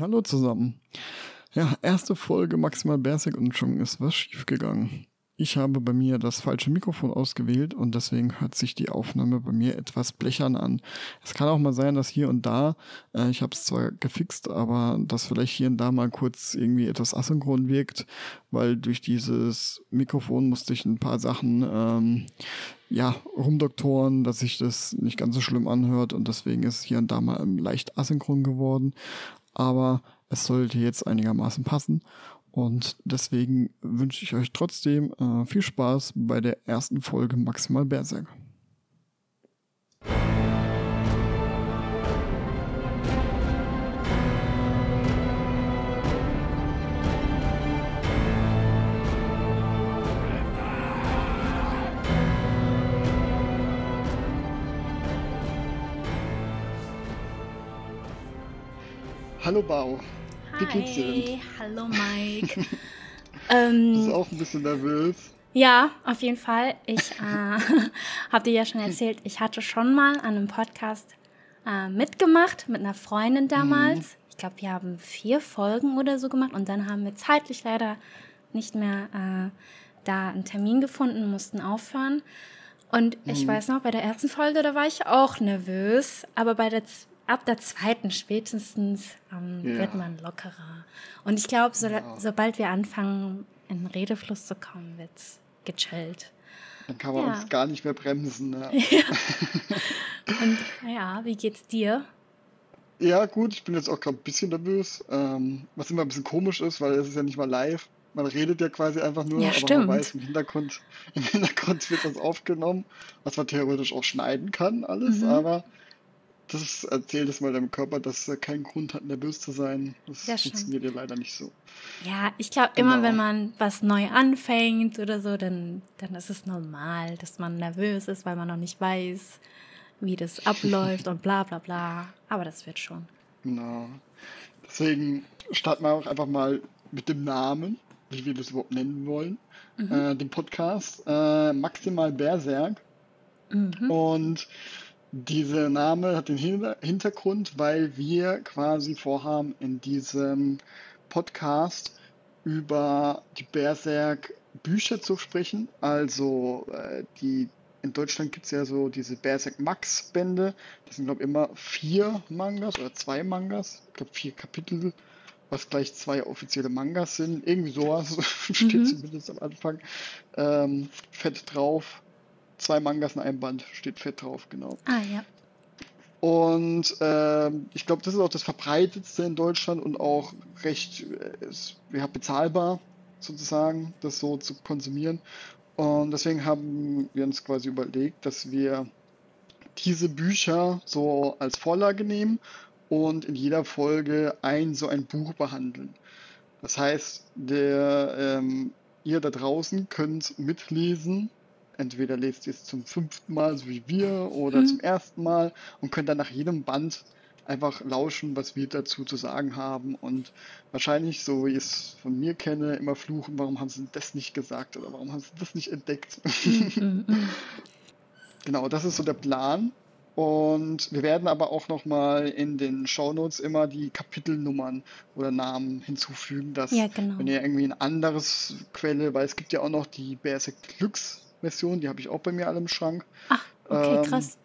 Hallo zusammen. Ja, erste Folge Maximal Basic und schon ist was schiefgegangen. Ich habe bei mir das falsche Mikrofon ausgewählt und deswegen hört sich die Aufnahme bei mir etwas blechern an. Es kann auch mal sein, dass hier und da, äh, ich habe es zwar gefixt, aber dass vielleicht hier und da mal kurz irgendwie etwas asynchron wirkt, weil durch dieses Mikrofon musste ich ein paar Sachen ähm, ja, rumdoktoren, dass sich das nicht ganz so schlimm anhört und deswegen ist hier und da mal leicht asynchron geworden. Aber es sollte jetzt einigermaßen passen und deswegen wünsche ich euch trotzdem äh, viel Spaß bei der ersten Folge Maximal Berserk. Hallo Bau. Wie geht's dir? Hallo Mike. ähm, Bist auch ein bisschen nervös? Ja, auf jeden Fall. Ich äh, habe dir ja schon erzählt, ich hatte schon mal an einem Podcast äh, mitgemacht mit einer Freundin damals. Mhm. Ich glaube, wir haben vier Folgen oder so gemacht und dann haben wir zeitlich leider nicht mehr äh, da einen Termin gefunden, mussten aufhören. Und ich mhm. weiß noch, bei der ersten Folge, da war ich auch nervös, aber bei der ab der zweiten spätestens ähm, ja. wird man lockerer. Und ich glaube, so, ja. sobald wir anfangen, in Redefluss zu kommen, wird es gechillt. Dann kann man ja. uns gar nicht mehr bremsen. Ne? Und ja, wie geht's dir? Ja, gut, ich bin jetzt auch gerade ein bisschen nervös, ähm, was immer ein bisschen komisch ist, weil es ist ja nicht mal live. Man redet ja quasi einfach nur, ja, aber stimmt. man weiß, im Hintergrund, im Hintergrund wird das aufgenommen, was man theoretisch auch schneiden kann, alles, mhm. aber das erzählt es mal deinem Körper, dass er keinen Grund hat, nervös zu sein. Das ja, funktioniert ja leider nicht so. Ja, ich glaube, genau. immer wenn man was neu anfängt oder so, dann, dann ist es normal, dass man nervös ist, weil man noch nicht weiß, wie das abläuft und bla bla bla. Aber das wird schon. Genau. Deswegen starten wir auch einfach mal mit dem Namen, wie wir das überhaupt nennen wollen. Mhm. Äh, den Podcast äh, Maximal Berserk. Mhm. Und dieser Name hat den Hintergrund, weil wir quasi vorhaben, in diesem Podcast über die Berserk Bücher zu sprechen. Also äh, die in Deutschland gibt es ja so diese Berserk Max Bände. Das sind glaube ich immer vier Mangas oder zwei Mangas. Ich glaube vier Kapitel, was gleich zwei offizielle Mangas sind. Irgendwie sowas steht mhm. zumindest am Anfang. Ähm, fett drauf zwei Mangas in einem Band, steht fett drauf, genau. Ah, ja. Und äh, ich glaube, das ist auch das verbreitetste in Deutschland und auch recht äh, ist, ja, bezahlbar, sozusagen, das so zu konsumieren. Und deswegen haben wir uns quasi überlegt, dass wir diese Bücher so als Vorlage nehmen und in jeder Folge ein so ein Buch behandeln. Das heißt, der, ähm, ihr da draußen könnt mitlesen entweder lest ihr es zum fünften Mal, so wie wir, oder mhm. zum ersten Mal und könnt dann nach jedem Band einfach lauschen, was wir dazu zu sagen haben und wahrscheinlich, so wie ich es von mir kenne, immer fluchen, warum haben sie das nicht gesagt oder warum haben sie das nicht entdeckt. Mhm. mhm. genau, das ist so der Plan. Und wir werden aber auch nochmal in den Shownotes immer die Kapitelnummern oder Namen hinzufügen, dass ja, genau. wenn ihr irgendwie ein anderes Quelle, weil es gibt ja auch noch die Berserk Glücks Version, die habe ich auch bei mir alle im Schrank. Ach, okay, ähm, krass.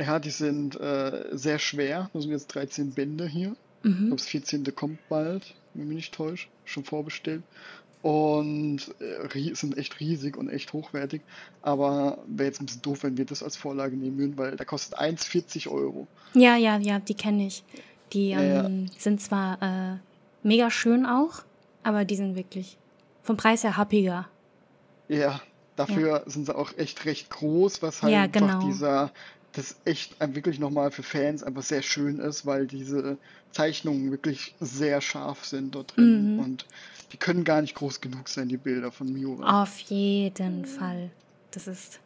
Ja, die sind äh, sehr schwer. Das sind jetzt 13 Bände hier. Mhm. Ich glaube, das 14. kommt bald, wenn mich nicht täuscht. Schon vorbestellt. Und äh, sind echt riesig und echt hochwertig. Aber wäre jetzt ein bisschen doof, wenn wir das als Vorlage nehmen würden, weil da kostet 1,40 Euro. Ja, ja, ja, die kenne ich. Die ähm, ja. sind zwar äh, mega schön auch, aber die sind wirklich vom Preis her happiger. Ja, Dafür ja. sind sie auch echt recht groß, was halt ja, einfach genau. dieser, das echt wirklich nochmal für Fans einfach sehr schön ist, weil diese Zeichnungen wirklich sehr scharf sind dort drin. Mhm. Und die können gar nicht groß genug sein, die Bilder von Miura. Auf jeden Fall. Das ist.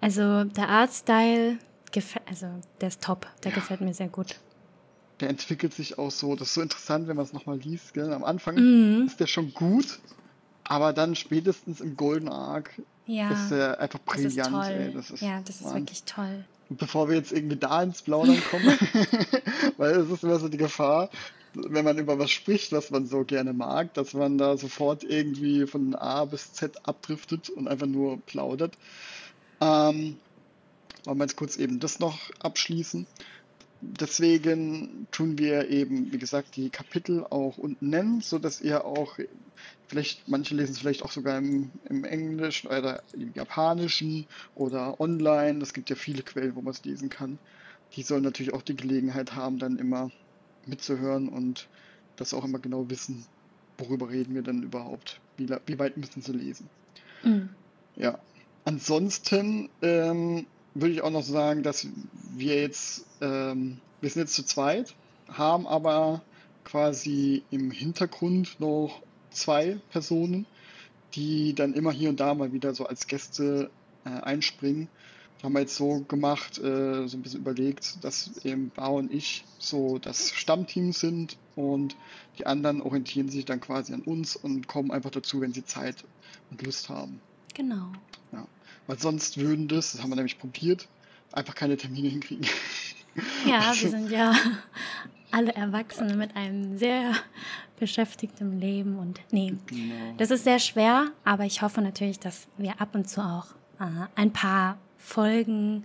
Also der Artstyle gefällt, also der ist top, der ja. gefällt mir sehr gut. Der entwickelt sich auch so, das ist so interessant, wenn man es nochmal liest. Gell? Am Anfang mhm. ist der schon gut, aber dann spätestens im Golden Arc ja, ist er einfach brillant. Das ist toll. Ey. Das ist ja, das ist wirklich toll. Und bevor wir jetzt irgendwie da ins Plaudern kommen, weil es ist immer so die Gefahr, wenn man über was spricht, was man so gerne mag, dass man da sofort irgendwie von A bis Z abdriftet und einfach nur plaudert. Ähm, wollen wir jetzt kurz eben das noch abschließen. Deswegen tun wir eben, wie gesagt, die Kapitel auch unten nennen, sodass ihr auch, vielleicht, manche lesen es vielleicht auch sogar im, im Englischen oder im Japanischen oder online. Es gibt ja viele Quellen, wo man es lesen kann. Die sollen natürlich auch die Gelegenheit haben, dann immer mitzuhören und das auch immer genau wissen, worüber reden wir denn überhaupt, wie, wie weit müssen sie lesen. Mhm. Ja. Ansonsten ähm, würde ich auch noch sagen, dass wir jetzt, ähm, wir sind jetzt zu zweit, haben aber quasi im Hintergrund noch zwei Personen, die dann immer hier und da mal wieder so als Gäste äh, einspringen. Das haben wir jetzt so gemacht, äh, so ein bisschen überlegt, dass eben Bau und ich so das Stammteam sind und die anderen orientieren sich dann quasi an uns und kommen einfach dazu, wenn sie Zeit und Lust haben. Genau. Weil sonst würden das, das haben wir nämlich probiert, einfach keine Termine hinkriegen. Ja, wir sind ja alle Erwachsene mit einem sehr beschäftigten Leben und nee, genau. das ist sehr schwer, aber ich hoffe natürlich, dass wir ab und zu auch äh, ein paar Folgen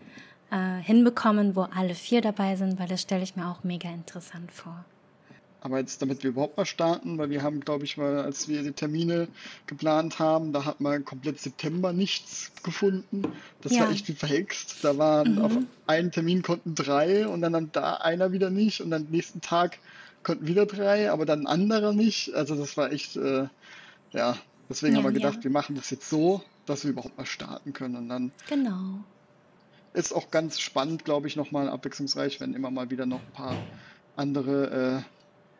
äh, hinbekommen, wo alle vier dabei sind, weil das stelle ich mir auch mega interessant vor. Aber jetzt, damit wir überhaupt mal starten, weil wir haben, glaube ich, mal, als wir die Termine geplant haben, da hat man komplett September nichts gefunden. Das ja. war echt wie verhext. Da waren mhm. auf einen Termin konnten drei und dann da einer wieder nicht und am nächsten Tag konnten wieder drei, aber dann ein anderer nicht. Also das war echt, äh, ja, deswegen ja, haben wir gedacht, ja. wir machen das jetzt so, dass wir überhaupt mal starten können. Und dann genau. ist auch ganz spannend, glaube ich, nochmal abwechslungsreich, wenn immer mal wieder noch ein paar andere äh,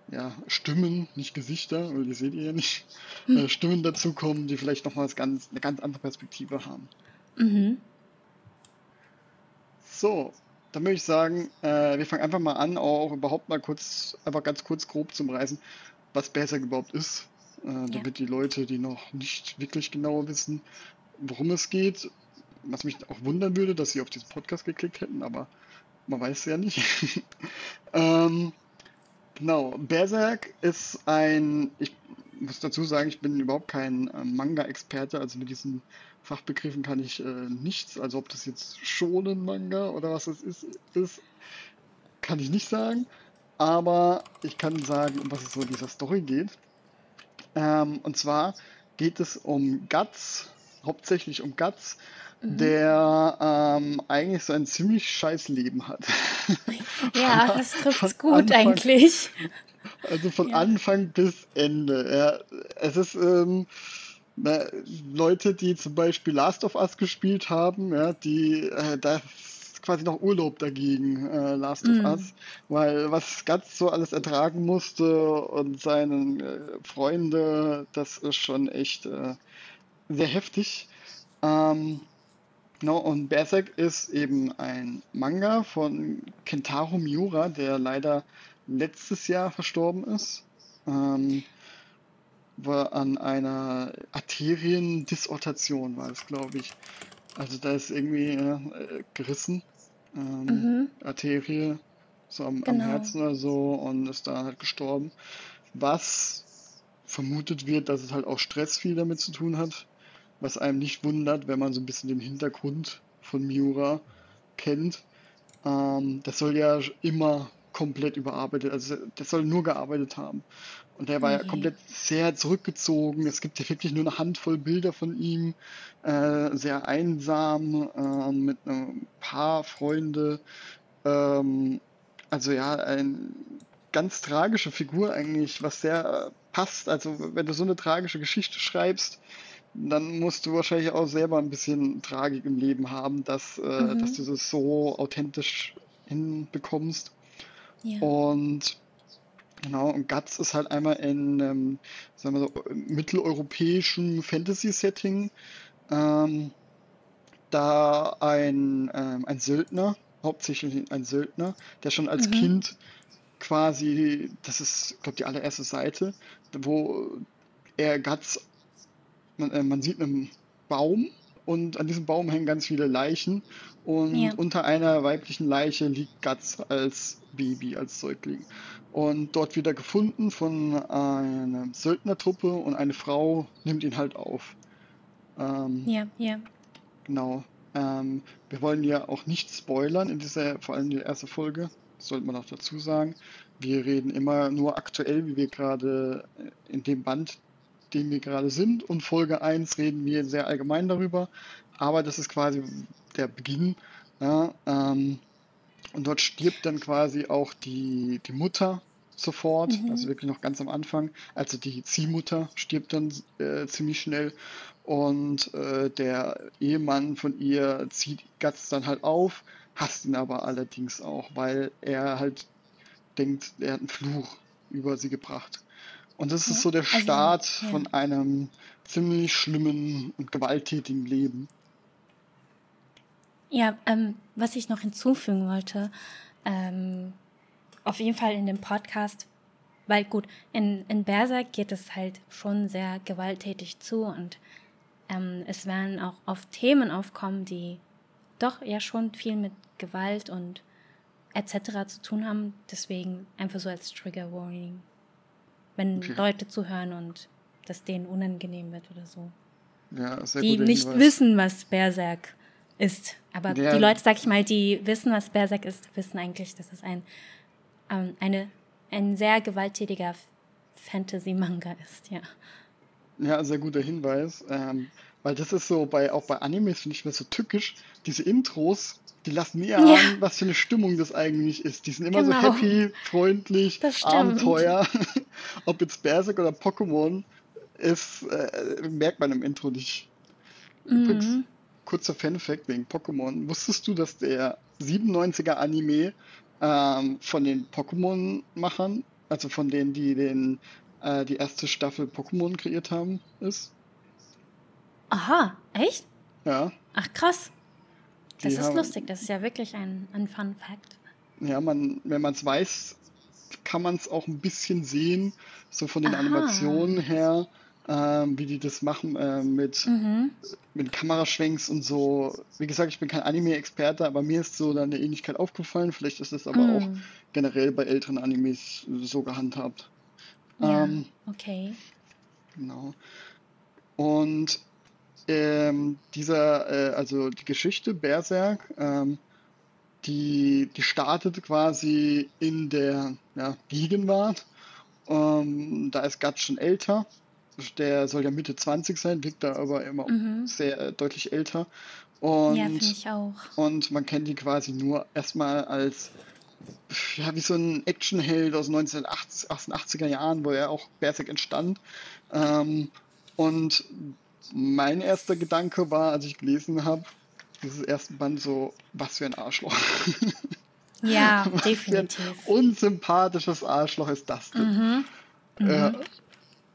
ja, Stimmen, nicht Gesichter, weil die seht ihr ja nicht, hm. äh, Stimmen dazukommen, die vielleicht nochmal ganz, eine ganz andere Perspektive haben. Mhm. So, dann würde ich sagen, äh, wir fangen einfach mal an, auch überhaupt mal kurz, einfach ganz kurz grob zum Reisen, was Berserk überhaupt ist, äh, damit ja. die Leute, die noch nicht wirklich genau wissen, worum es geht, was mich auch wundern würde, dass sie auf diesen Podcast geklickt hätten, aber man weiß es ja nicht. ähm, Genau, Berserk ist ein, ich muss dazu sagen, ich bin überhaupt kein äh, Manga-Experte, also mit diesen Fachbegriffen kann ich äh, nichts, also ob das jetzt schonen Manga oder was es ist, ist, kann ich nicht sagen, aber ich kann sagen, um was es so in dieser Story geht. Ähm, und zwar geht es um Guts, hauptsächlich um Guts, Mhm. der ähm, eigentlich so ein ziemlich scheiß Leben hat. Ja, das trifft gut Anfang, eigentlich. Also von ja. Anfang bis Ende. Ja, es ist ähm, na, Leute, die zum Beispiel Last of Us gespielt haben, ja, die äh, da quasi noch Urlaub dagegen, äh, Last of mhm. Us, weil was ganz so alles ertragen musste und seine äh, Freunde, das ist schon echt äh, sehr heftig. Ähm, Genau, und Berserk ist eben ein Manga von Kentaro Miura, der leider letztes Jahr verstorben ist. Ähm, war an einer Arteriendissortation, war es, glaube ich. Also da ist irgendwie äh, gerissen. Ähm, mhm. Arterie, so am, genau. am Herzen oder so, und ist da halt gestorben. Was vermutet wird, dass es halt auch Stress viel damit zu tun hat was einem nicht wundert, wenn man so ein bisschen den Hintergrund von Miura kennt. Ähm, das soll ja immer komplett überarbeitet, also das soll nur gearbeitet haben. Und der war okay. ja komplett sehr zurückgezogen. Es gibt ja wirklich nur eine Handvoll Bilder von ihm, äh, sehr einsam, äh, mit einem paar Freunde. Ähm, also ja, eine ganz tragische Figur eigentlich, was sehr passt. Also wenn du so eine tragische Geschichte schreibst, dann musst du wahrscheinlich auch selber ein bisschen Tragik im Leben haben, dass, äh, mhm. dass du das so authentisch hinbekommst. Ja. Und genau, und Guts ist halt einmal in, ähm, sagen wir so, mitteleuropäischen Fantasy-Setting. Ähm, da ein, ähm, ein Söldner, hauptsächlich ein Söldner, der schon als mhm. Kind quasi, das ist, glaube die allererste Seite, wo er Guts man, äh, man sieht einen Baum und an diesem Baum hängen ganz viele Leichen und Ja. unter einer weiblichen Leiche liegt Guts als Baby, als Säugling. Und dort wird er gefunden von einer Söldnertruppe und eine Frau nimmt ihn halt auf. Ähm, Ja, ja. Genau. Ähm, wir wollen ja auch nicht spoilern in dieser, vor allem die erste Folge, das sollte man auch dazu sagen. Wir reden immer nur aktuell, wie wir gerade in dem Band, den wir gerade sind. Und Folge 1 reden wir sehr allgemein darüber. Aber das ist quasi der Beginn. Ja, ähm, und dort stirbt dann quasi auch die, die Mutter sofort, Mhm. also wirklich noch ganz am Anfang. Also die Ziehmutter stirbt dann äh, ziemlich schnell. Und äh, der Ehemann von ihr zieht Guts dann halt auf, hasst ihn aber allerdings auch, weil er halt denkt, er hat einen Fluch über sie gebracht. Und das ist so der also, Start ja. von einem ziemlich schlimmen und gewalttätigen Leben. Ja, ähm, was ich noch hinzufügen wollte, ähm, auf jeden Fall in dem Podcast, weil gut, in, in Berserk geht es halt schon sehr gewalttätig zu und ähm, es werden auch oft Themen aufkommen, die doch ja schon viel mit Gewalt und etc. zu tun haben. Deswegen einfach so als Trigger Warning, wenn Okay. Leute zuhören und das denen unangenehm wird oder so. Ja, sehr die nicht Hinweis. wissen, was Berserk ist. Aber Ja. die Leute, sag ich mal, die wissen, was Berserk ist, wissen eigentlich, dass es ein, ähm, eine, ein sehr gewalttätiger Fantasy-Manga ist, ja. Ja, sehr guter Hinweis. Ähm, weil das ist so, bei, auch bei Animes finde ich mir so tückisch, diese Intros, die lassen nie ahnen, Ja. was für eine Stimmung das eigentlich ist. Die sind immer so Genau. happy, freundlich. Abenteuer. Ob jetzt Berserk oder Pokémon ist, äh, merkt man im Intro nicht. Übrigens, Mhm. kurzer Fun-Fact wegen Pokémon. Wusstest du, dass der 97er Anime ähm, von den Pokémon-Machern, also von denen, die den, äh, die erste Staffel Pokémon kreiert haben, ist? Aha, echt? Ja. Ach, krass. Das Die ist haben- lustig. Das ist ja wirklich ein, ein Fun Fact. Ja, man, wenn man es weiß, kann man es auch ein bisschen sehen, so von den Aha. Animationen her, ähm, wie die das machen äh, mit, Mhm. mit Kameraschwenks und so. Wie gesagt, ich bin kein Anime-Experte, aber mir ist so dann eine Ähnlichkeit aufgefallen. Vielleicht ist es aber auch Mhm. generell bei älteren Animes so gehandhabt. Ja, Ähm, okay. Genau. Und ähm, dieser, äh, also die Geschichte Berserk, ähm, die, die startet quasi in der ja, Gegenwart. Ähm, da ist Guts schon älter. Der soll ja Mitte 20 sein, wirkt da aber immer Mhm. sehr äh, deutlich älter. Und Ja, finde ich auch. und man kennt die quasi nur erstmal als, ja, wie so ein Actionheld aus den 1980er Jahren, wo ja auch Berserk entstand. Ähm, und mein erster Gedanke war, als ich gelesen habe, dieses ersten Band so, was für ein Arschloch. Ja, Was für ein definitiv. unsympathisches Arschloch ist das denn? Mhm. Ja.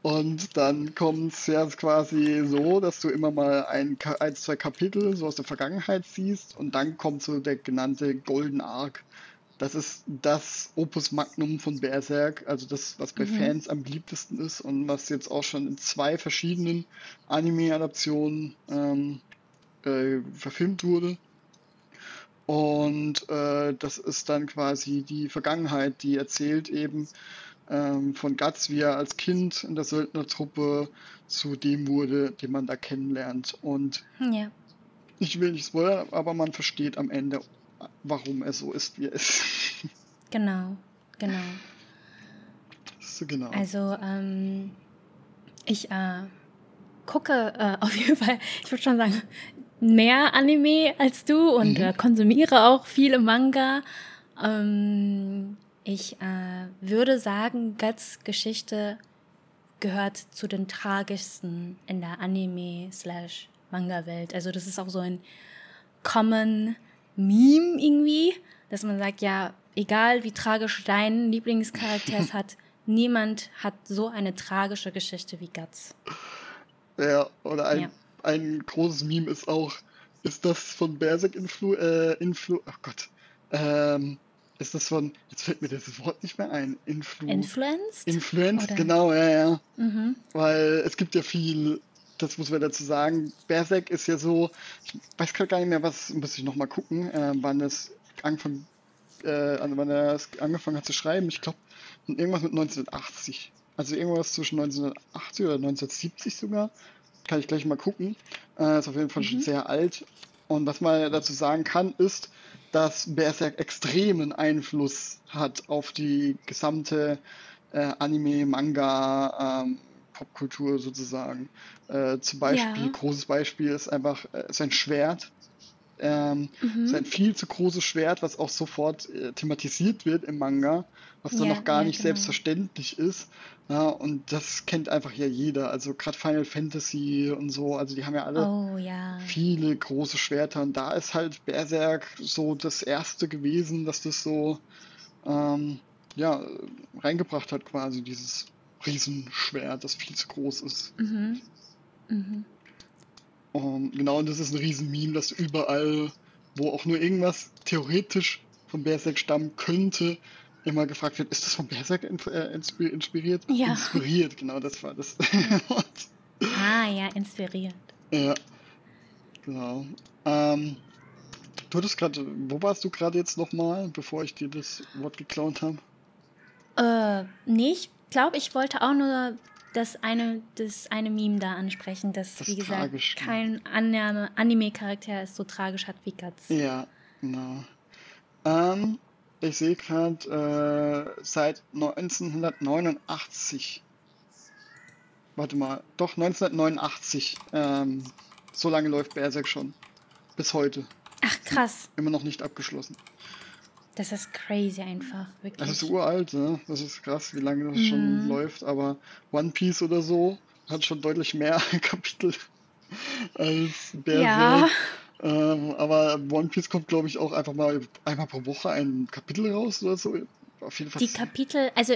Und dann kommt es ja quasi so, dass du immer mal ein, ein, zwei Kapitel so aus der Vergangenheit siehst und dann kommt so der genannte Golden Arc. Das ist das Opus Magnum von Berserk, also das, was bei Mhm. Fans am beliebtesten ist und was jetzt auch schon in zwei verschiedenen Anime-Adaptionen ähm, äh, verfilmt wurde. Und äh, das ist dann quasi die Vergangenheit, die erzählt eben ähm, von Guts, wie er als Kind in der Söldnertruppe zu dem wurde, den man da kennenlernt. Und Ja. ich will nicht spoilern, aber man versteht am Ende, warum er so ist, wie er ist. Genau, genau. so genau. Also, ähm, ich äh, gucke äh, auf jeden Fall, ich würde schon sagen, mehr Anime als du und Mhm. äh, konsumiere auch viele Manga. Ähm, ich äh, würde sagen, Guts Geschichte gehört zu den tragischsten in der Anime-Manga-Welt. Also das ist auch so ein Common Meme irgendwie, dass man sagt, ja, egal wie tragisch dein Lieblingscharakter es hat, niemand hat so eine tragische Geschichte wie Guts. Ja, oder ein, Ja. ein großes Meme ist auch, ist das von Berserk Influ, äh, Influ, oh Gott, ähm, ist das von, jetzt fällt mir das Wort nicht mehr ein, Influ, Influenced? Influenced, Oder- genau, ja, ja, Mhm. weil es gibt ja viel das muss man dazu sagen. Berserk ist ja so, ich weiß gerade gar nicht mehr, was, muss ich nochmal gucken, äh, wann es angefangen, äh, wann er angefangen hat zu schreiben. Ich glaube, irgendwas mit 1980. Also irgendwas zwischen 1980 oder 1970 sogar. Kann ich gleich mal gucken. Äh, ist auf jeden Fall mhm. schon sehr alt. Und was man dazu sagen kann, ist, dass Berserk extremen Einfluss hat auf die gesamte äh, Anime, Manga, ähm, Popkultur sozusagen. Äh, zum Beispiel, ja. großes Beispiel ist einfach äh, sein Schwert. Ähm, mhm. Sein viel zu großes Schwert, was auch sofort äh, thematisiert wird im Manga, was dann ja, noch gar ja, nicht genau. selbstverständlich ist. Ja, und das kennt einfach ja jeder. Also gerade Final Fantasy und so, also die haben ja alle oh, ja. viele große Schwerter. Und da ist halt Berserk so das erste gewesen, dass das so ähm, ja, reingebracht hat, quasi dieses Riesenschwert, das viel zu groß ist. Mhm. Mhm. Und genau, und das ist ein Riesenmeme, das überall, wo auch nur irgendwas theoretisch von Berserk stammen könnte, immer gefragt wird, ist das von Berserk äh, inspiriert? Ja. Inspiriert, genau, das war das. ah, ja, inspiriert. Ja, genau. Ähm, du hattest gerade, wo warst du gerade jetzt nochmal, bevor ich dir das Wort geklaut habe? Äh, nee, ich glaube, ich wollte auch nur das eine, das eine Meme da ansprechen, das, das wie gesagt, tragisch, kein Anime-Charakter ist so tragisch hat wie Guts. Ja, genau. Ähm, ich sehe gerade, äh, seit 1989. Warte mal, doch 1989. Ähm, so lange läuft Berserk schon. Bis heute. Ach, krass. Immer noch nicht abgeschlossen. Das ist crazy einfach, wirklich. Das ist uralt, ne? Das ist krass, wie lange das mhm. schon läuft. Aber One Piece oder so hat schon deutlich mehr Kapitel als Berserk. Ja. Ähm, aber One Piece kommt, glaube ich, auch einfach mal einmal pro Woche ein Kapitel raus oder so. Auf jeden Fall. Die Kapitel, also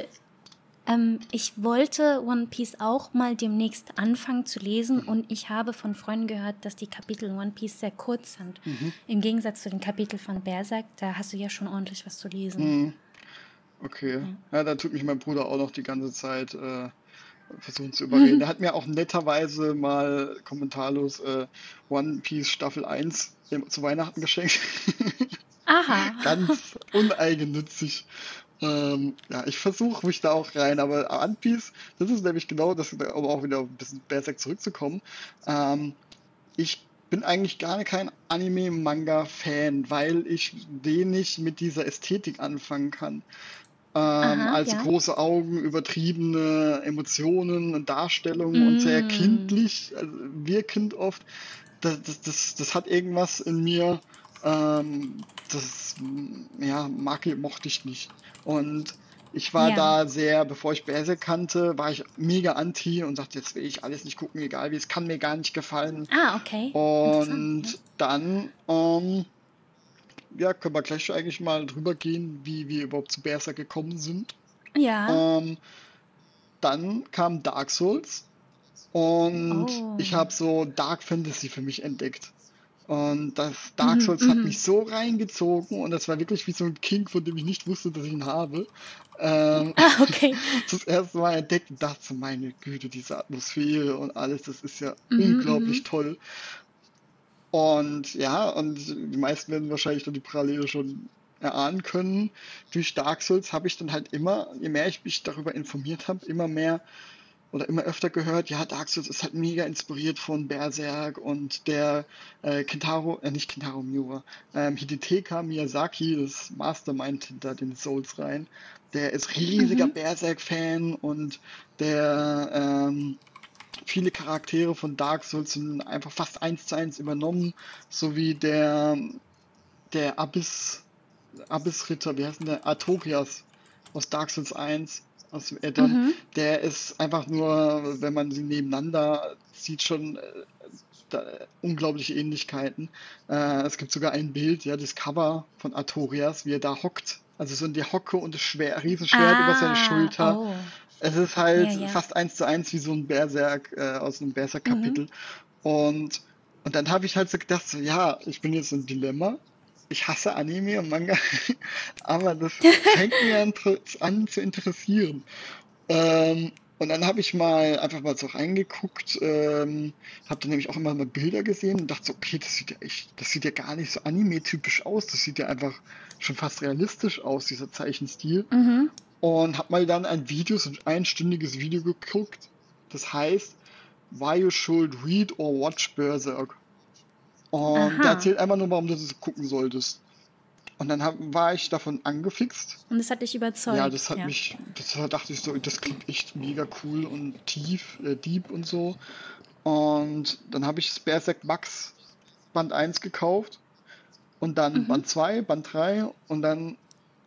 ähm, ich wollte One Piece auch mal demnächst anfangen zu lesen mhm. und ich habe von Freunden gehört, dass die Kapitel One Piece sehr kurz sind. Mhm. Im Gegensatz zu den Kapiteln von Berserk, da hast du ja schon ordentlich was zu lesen. Mhm. Okay. Ja. ja, da tut mich mein Bruder auch noch die ganze Zeit äh, versuchen zu überreden. Mhm. Der hat mir auch netterweise mal kommentarlos äh, One Piece Staffel 1 zu Weihnachten geschenkt. Aha. Ganz uneigennützig. Ähm, ja, ich versuche mich da auch rein, aber One Piece, das ist nämlich genau das, um auch wieder ein bisschen Berserk zurückzukommen. Ähm, ich bin eigentlich gar kein Anime-Manga-Fan, weil ich wenig mit dieser Ästhetik anfangen kann. Ähm, Aha, als ja. große Augen, übertriebene Emotionen und Darstellungen mm. und sehr kindlich, also wirkend oft. Das, das, das, das hat irgendwas in mir, ähm, das ja, mag, mochte ich nicht. Und ich war ja. da sehr, bevor ich Berserk kannte, war ich mega anti und sagte, jetzt will ich alles nicht gucken, egal wie, es kann mir gar nicht gefallen. Ah, okay. Und dann, ähm, ja, können wir gleich eigentlich mal drüber gehen, wie wir überhaupt zu Berserk gekommen sind. Ja. Ähm, dann kam Dark Souls und oh. ich habe so Dark Fantasy für mich entdeckt. Und das Dark mhm, Souls mhm, hat mich so reingezogen und das war wirklich wie so ein King, von dem ich nicht wusste, dass ich ihn habe. Ähm, ah, okay. das erste Mal entdeckt und dachte, meine Güte, diese Atmosphäre und alles, das ist ja mhm, unglaublich mhm. toll. Und ja, und die meisten werden wahrscheinlich dann die Parallele schon erahnen können. Durch Dark Souls habe ich dann halt immer, je mehr ich mich darüber informiert habe, immer mehr oder immer öfter gehört, ja, Dark Souls ist halt mega inspiriert von Berserk und der äh, Kentaro, äh, nicht Kentaro Miura, ähm, Hideteka Miyazaki, das Mastermind hinter den Souls rein, der ist riesiger mhm. Berserk-Fan und der ähm, viele Charaktere von Dark Souls sind einfach fast eins zu eins übernommen, sowie der der Abyss Abyss-Ritter, wie heißt denn der? Artorias aus Dark Souls 1 aus dem Addon, mhm. der ist einfach nur, wenn man sie nebeneinander sieht, schon äh, da, unglaubliche Ähnlichkeiten. Äh, es gibt sogar ein Bild, ja, das Cover von Artorias, wie er da hockt. Also so in der Hocke und das Schwer, Riesenschwert ah, über seine Schulter. Oh. Es ist halt ja, ja. fast eins zu eins wie so ein Berserk äh, aus einem Berserk-Kapitel. Mhm. Und, und dann habe ich halt so gedacht, so, ja, ich bin jetzt ein Dilemma ich hasse Anime und Manga, aber das fängt mir an, an zu interessieren. Ähm, Und dann habe ich mal einfach mal so reingeguckt, ähm, habe dann nämlich auch immer mal Bilder gesehen und dachte so, okay, das sieht ja echt, das sieht ja gar nicht so anime-typisch aus. Das sieht ja einfach schon fast realistisch aus, dieser Zeichenstil. Mhm. Und habe mal dann ein Video, so ein einstündiges Video geguckt. Das heißt, Why You Should Read or Watch Berserk. Und Aha. der erzählt einfach nur, warum du das gucken solltest. Und dann hab, war ich davon angefixt. Und das hat dich überzeugt. Ja, das hat mich, das dachte ich so, das klingt echt mega cool und tief, äh, deep und so. Und dann habe ich Berserk Max Band 1 gekauft und dann Mhm. Band 2, Band 3 und dann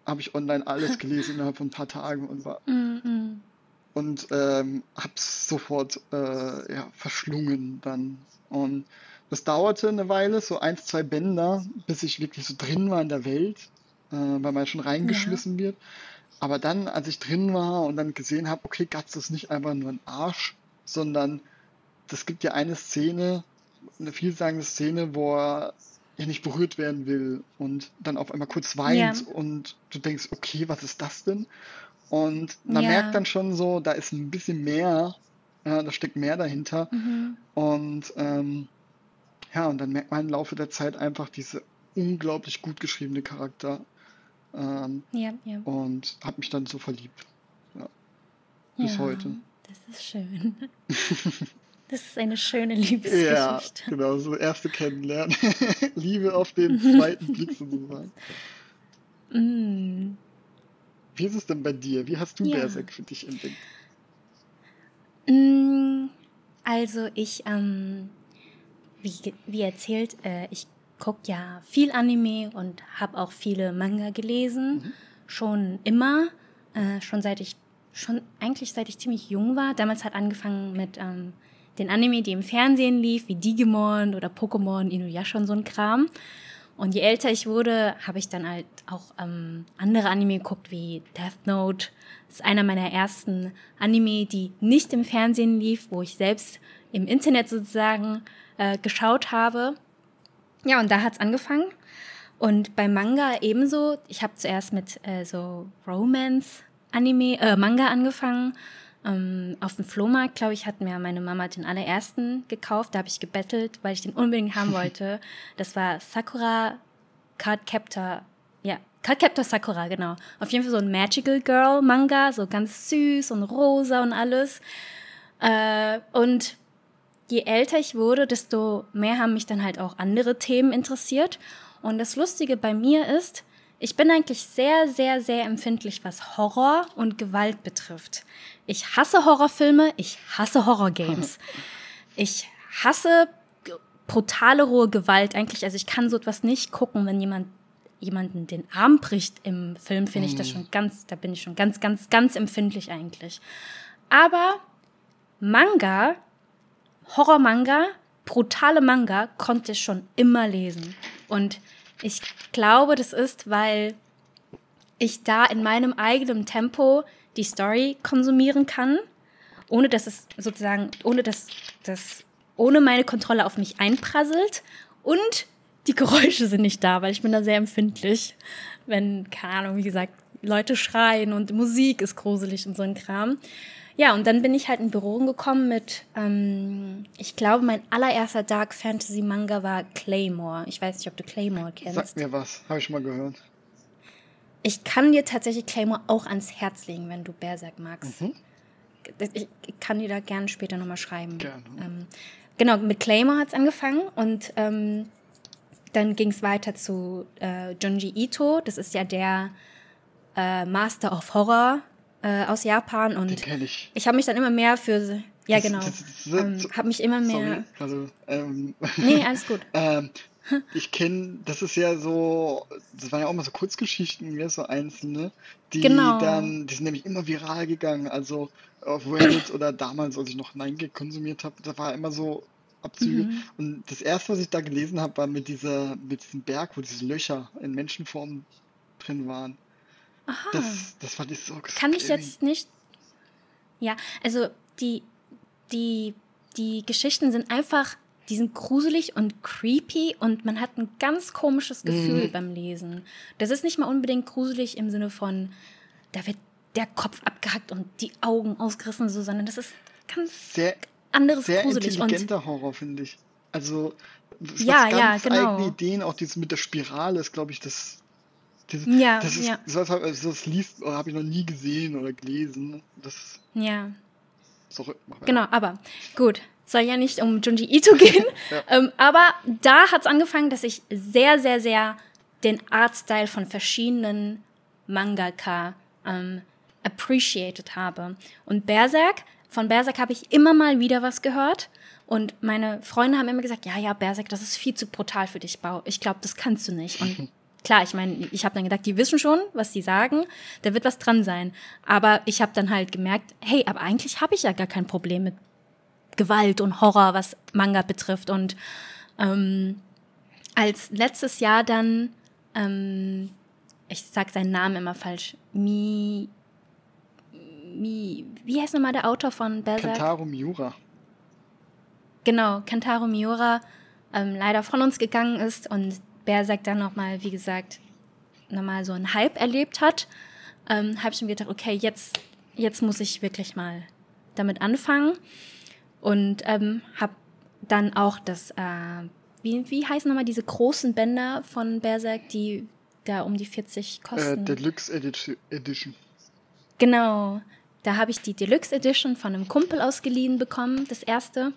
habe ich online alles gelesen innerhalb von ein paar Tagen und war mm. und ähm, hab's sofort äh, ja, verschlungen dann. Und das dauerte eine Weile, so eins, zwei Bänder, bis ich wirklich so drin war in der Welt, äh, weil man schon reingeschmissen wird. Aber dann, als ich drin war und dann gesehen habe, okay, Guts ist nicht einfach nur ein Arsch, sondern das gibt ja eine Szene, eine vielsagende Szene, wo er ja nicht berührt werden will und dann auf einmal kurz weint und du denkst, okay, was ist das denn? Und man Ja. merkt dann schon so, da ist ein bisschen mehr, ja, da steckt mehr dahinter. Mhm. Und ähm, ja, und dann merkt man im Laufe der Zeit einfach diese unglaublich gut geschriebene Charakter ähm, Ja, ja. und habe mich dann so verliebt. bis ja, heute. Das ist schön. Das ist eine schöne Ja, Liebesgeschichte. genau, so erste Kennenlernen. Liebe auf den zweiten Blick sozusagen. Mm. Wie ist es denn bei dir? Wie hast du Ja. Berserk für dich entdeckt? Mm, Also ich, ähm, wie, wie erzählt, äh, ich gucke ja viel Anime und habe auch viele Manga gelesen. Schon immer, äh, schon seit ich, schon eigentlich seit ich ziemlich jung war. Damals hat angefangen mit ähm, den Anime, die im Fernsehen lief, wie Digimon oder Pokémon, Inuyasha und so ein Kram. Und je älter ich wurde, habe ich dann halt auch ähm, andere Anime geguckt, wie Death Note. Das ist einer meiner ersten Anime, die nicht im Fernsehen lief, wo ich selbst im Internet sozusagen äh, geschaut habe. Ja, und da hat's angefangen. Und beim Manga ebenso. Ich habe zuerst mit äh, so Romance-Anime, äh, Manga angefangen. Ähm, auf dem Flohmarkt, glaube ich, hat mir meine Mama den allerersten gekauft. Da habe ich gebettelt, weil ich den unbedingt haben wollte. Das war Sakura Card Captor. Ja, Card Captor Sakura, genau. Auf jeden Fall so ein Magical Girl Manga, so ganz süß und rosa und alles. Äh, und je älter ich wurde, desto mehr haben mich dann halt auch andere Themen interessiert. Und das Lustige bei mir ist, ich bin eigentlich sehr, sehr, sehr empfindlich, was Horror und Gewalt betrifft. Ich hasse Horrorfilme, ich hasse Horrorgames. Ich hasse brutale, rohe Gewalt eigentlich. Also ich kann so etwas nicht gucken, wenn jemand jemanden den Arm bricht im Film, finde ich das schon ganz, da bin ich schon ganz, ganz, ganz empfindlich eigentlich. Aber Manga, Horror-Manga, brutale Manga konnte ich schon immer lesen. Und ich glaube, das ist, weil ich da in meinem eigenen Tempo die Story konsumieren kann, ohne dass es sozusagen, ohne dass das, ohne meine Kontrolle auf mich einprasselt und die Geräusche sind nicht da, weil ich bin da sehr empfindlich, wenn, keine Ahnung, wie gesagt, Leute schreien und Musik ist gruselig und so ein Kram. Ja, und dann bin ich halt in Berührung gekommen mit, ähm, ich glaube, mein allererster Dark Fantasy Manga war Claymore. Ich weiß nicht, ob du Claymore kennst. Sag mir was, habe ich schon mal gehört. Ich kann dir tatsächlich Claymore auch ans Herz legen, wenn du Berserk magst. Mhm. Ich ich kann dir da gerne später nochmal schreiben. Gerne. Ähm, genau, mit Claymore hat es angefangen und ähm, dann ging es weiter zu äh, Junji Ito. Das ist ja der äh, Master of Horror äh, aus Japan Den und kenne ich. ich habe mich dann immer mehr für ja genau ähm, habe mich immer mehr Sorry, also, ähm, nee alles gut ähm, ich kenne, das ist ja so, das waren ja auch mal so Kurzgeschichten, ja, so einzelne, die Genau. dann, die sind nämlich immer viral gegangen, also auf Reddit oder damals, als ich noch Nein konsumiert habe, da war immer so Abzüge. Mhm. Und das erste, was ich da gelesen habe, war mit dieser, mit diesem Berg, wo diese Löcher in Menschenform drin waren. Aha. Das, das fand ich so kann ich jetzt nicht. Ja, also die, die, die Geschichten sind einfach, die sind gruselig und creepy und man hat ein ganz komisches Gefühl Mhm. beim Lesen. Das ist nicht mal unbedingt gruselig im Sinne von, da wird der Kopf abgehackt und die Augen ausgerissen, so, sondern das ist ganz Sehr, anderes sehr gruselig. Und intelligenter Horror, finde ich. Also, es Ja, hat ja, ganz genau. eigene Ideen, auch dieses mit der Spirale ist, glaube ich, das. Diese, Ja, das ist, ja. sowas also das liest, habe ich noch nie gesehen oder gelesen. Das ja, weiter. genau, aber gut. Soll ja nicht um Junji Ito gehen. Ja. ähm, aber da hat es angefangen, dass ich sehr, sehr, sehr den Artstyle von verschiedenen Mangaka ähm, appreciated habe. Und Berserk, von Berserk habe ich immer mal wieder was gehört. Und meine Freunde haben immer gesagt, ja, ja, Berserk, das ist viel zu brutal für dich, Bau. Ich glaube, das kannst du nicht. Und klar, ich meine, ich habe dann gedacht, die wissen schon, was die sagen. Da wird was dran sein. Aber ich habe dann halt gemerkt, hey, aber eigentlich habe ich ja gar kein Problem mit Gewalt und Horror, was Manga betrifft. Und ähm, als letztes Jahr dann, ähm, ich sag seinen Namen immer falsch, Mi, Mi, wie heißt nochmal der Autor von Berserk? Kentaro Miura. Genau, Kentaro Miura ähm, leider von uns gegangen ist und Berserk dann nochmal, wie gesagt, nochmal so einen Hype erlebt hat, ähm, habe ich mir gedacht, okay, jetzt, jetzt muss ich wirklich mal damit anfangen und ähm, habe dann auch das, äh, wie, wie heißen nochmal diese großen Bänder von Berserk, die da um die 40 Äh, kosten? Deluxe Edi- Edition. Genau. Da habe ich die Deluxe Edition von einem Kumpel ausgeliehen bekommen, das erste.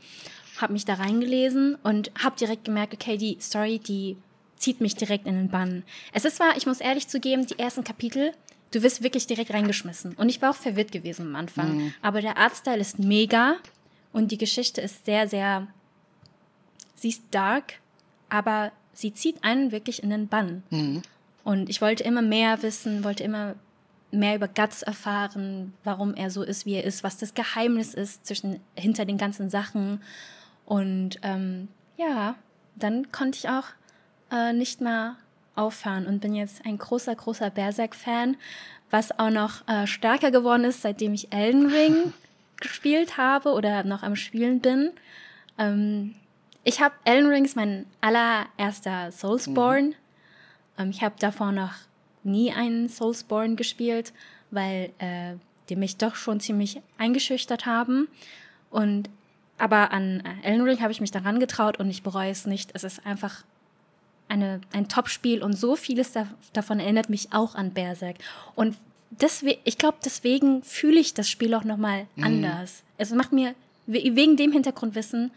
Habe mich da reingelesen und habe direkt gemerkt, okay, die Story, die zieht mich direkt in den Bann. Es ist zwar, ich muss ehrlich zugeben, die ersten Kapitel, du wirst wirklich direkt reingeschmissen. Und ich war auch verwirrt gewesen am Anfang. Aber der Artstyle ist mega und die Geschichte ist sehr, sehr, sie ist dark, aber sie zieht einen wirklich in den Bann. Und ich wollte immer mehr wissen, wollte immer mehr über Guts erfahren, warum er so ist, wie er ist, was das Geheimnis ist zwischen hinter den ganzen Sachen. Und ähm, ja, dann konnte ich auch äh, nicht mehr aufhören und bin jetzt ein großer, großer Berserk-Fan, was auch noch äh, stärker geworden ist, seitdem ich Elden Ring gespielt habe oder noch am Spielen bin. Ähm, ich habe Elden Ring ist mein allererster Soulsborne. Ähm, ich habe davor noch nie einen Soulsborne gespielt, weil äh, die mich doch schon ziemlich eingeschüchtert haben. Und aber an äh, Elden Ring habe ich mich daran getraut und ich bereue es nicht. Es ist einfach eine, ein Top-Spiel und so vieles da, davon erinnert mich auch an Berserk. Und deswegen, ich glaube, deswegen fühle ich das Spiel auch nochmal anders. Es macht mir we- wegen dem Hintergrundwissen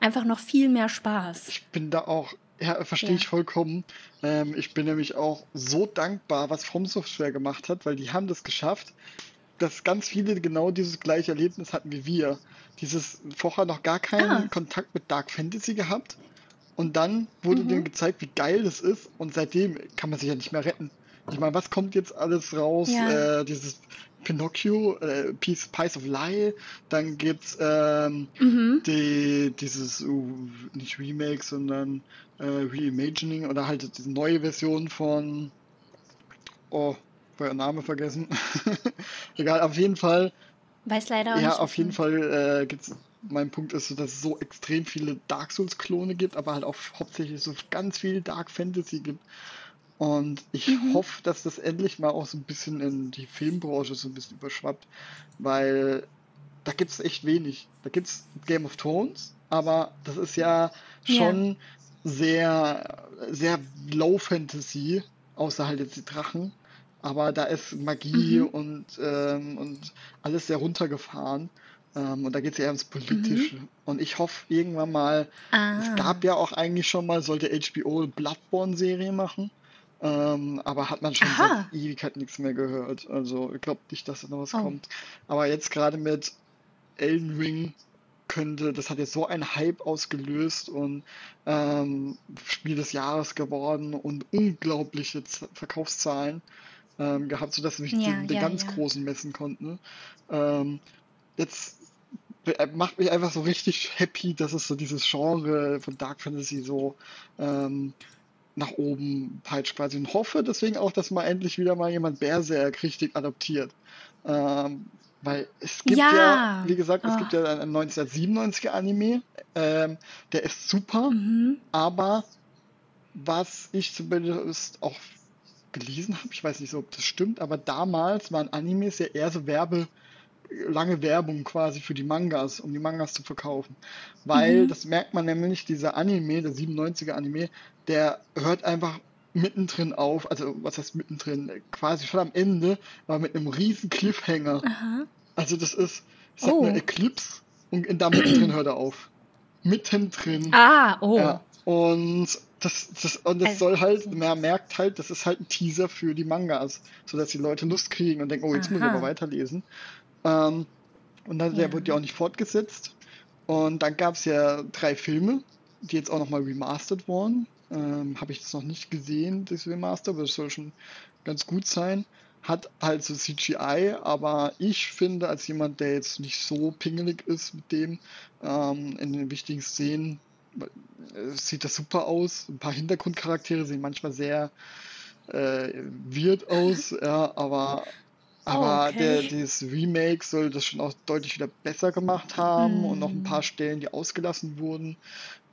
einfach noch viel mehr Spaß. Ich bin da auch, ja, verstehe Ja. ich vollkommen. Ähm, ich bin nämlich auch so dankbar, was From Software gemacht hat, weil die haben das geschafft, dass ganz viele genau dieses gleiche Erlebnis hatten wie wir. Dieses vorher noch gar keinen Ah. Kontakt mit Dark Fantasy gehabt. Und dann wurde Mhm. denen gezeigt, wie geil das ist. Und seitdem kann man sich ja nicht mehr retten. Ich meine, was kommt jetzt alles raus? Ja. Äh, dieses Pinocchio, äh, Piece, Piece of Lie. Dann gibt's ähm, Mhm. die, dieses, uh, nicht Remake, sondern äh, Reimagining oder halt diese neue Version von, oh, der Name vergessen. Egal, auf jeden Fall, Weiß leider auch ja, auf jeden Fall äh, gibt's, mein Punkt ist so, dass es so extrem viele Dark Souls-Klone gibt, aber halt auch hauptsächlich so ganz viel Dark Fantasy gibt. Und ich Mhm. hoffe, dass das endlich mal auch so ein bisschen in die Filmbranche so ein bisschen überschwappt, weil da gibt es echt wenig. Da gibt es Game of Thrones, aber das ist ja Ja. schon sehr, sehr Low Fantasy, außer halt jetzt die Drachen. Aber da ist Magie Mhm. und, ähm, und alles sehr runtergefahren. Ähm, und da geht es eher ums Politische. Und ich hoffe irgendwann mal, es Ah. gab ja auch eigentlich schon mal, sollte HBO Bloodborne-Serie machen. Ähm, aber hat man schon Aha. seit Ewigkeit nichts mehr gehört. Also ich glaube nicht, dass da noch was Oh. kommt. Aber jetzt gerade mit Elden Ring könnte, das hat jetzt so einen Hype ausgelöst und ähm, Spiel des Jahres geworden und unglaubliche Z Verkaufszahlen ähm, gehabt, sodass wir Ja, den, den ja, ganz ja. großen messen konnten. Ähm, jetzt macht mich einfach so richtig happy, dass es so dieses Genre von Dark Fantasy so ähm, nach oben peitscht quasi und hoffe deswegen auch, dass mal endlich wieder mal jemand Berserk richtig adaptiert. Ähm, weil es gibt ja, Ja. wie gesagt, es Oh. gibt ja einen 1997er Anime, ähm, der ist super, Mhm. aber was ich zumindest auch gelesen habe, ich weiß nicht so, ob das stimmt, aber damals waren Animes ja eher so Werbe, lange Werbung quasi für die Mangas, um die Mangas zu verkaufen. Weil, mhm. das merkt man nämlich, dieser Anime, der 97er Anime, der hört einfach mittendrin auf, also was heißt mittendrin, quasi schon am Ende, aber mit einem riesen Cliffhanger. Aha. Also das ist, sag oh. eine Eclipse und da mittendrin hört er auf. Mittendrin. Ah, oh. Ja. Und das, das, und das also, soll halt, man merkt halt, das ist halt ein Teaser für die Mangas, sodass die Leute Lust kriegen und denken, oh, jetzt Aha. muss ich aber weiterlesen. Ähm, und dann, ja. der wurde ja auch nicht fortgesetzt. Und dann gab es ja drei Filme, die jetzt auch nochmal remastered wurden. Ähm, Habe ich das noch nicht gesehen, das Remaster, aber das soll schon ganz gut sein. Hat halt so CGI, aber ich finde, als jemand, der jetzt nicht so pingelig ist mit dem, ähm, in den wichtigen Szenen, äh, sieht das super aus. Ein paar Hintergrundcharaktere sehen manchmal sehr äh, weird aus, ja, aber aber oh, okay. der, dieses Remake soll das schon auch deutlich wieder besser gemacht haben mm. und noch ein paar hm. Stellen, die ausgelassen wurden,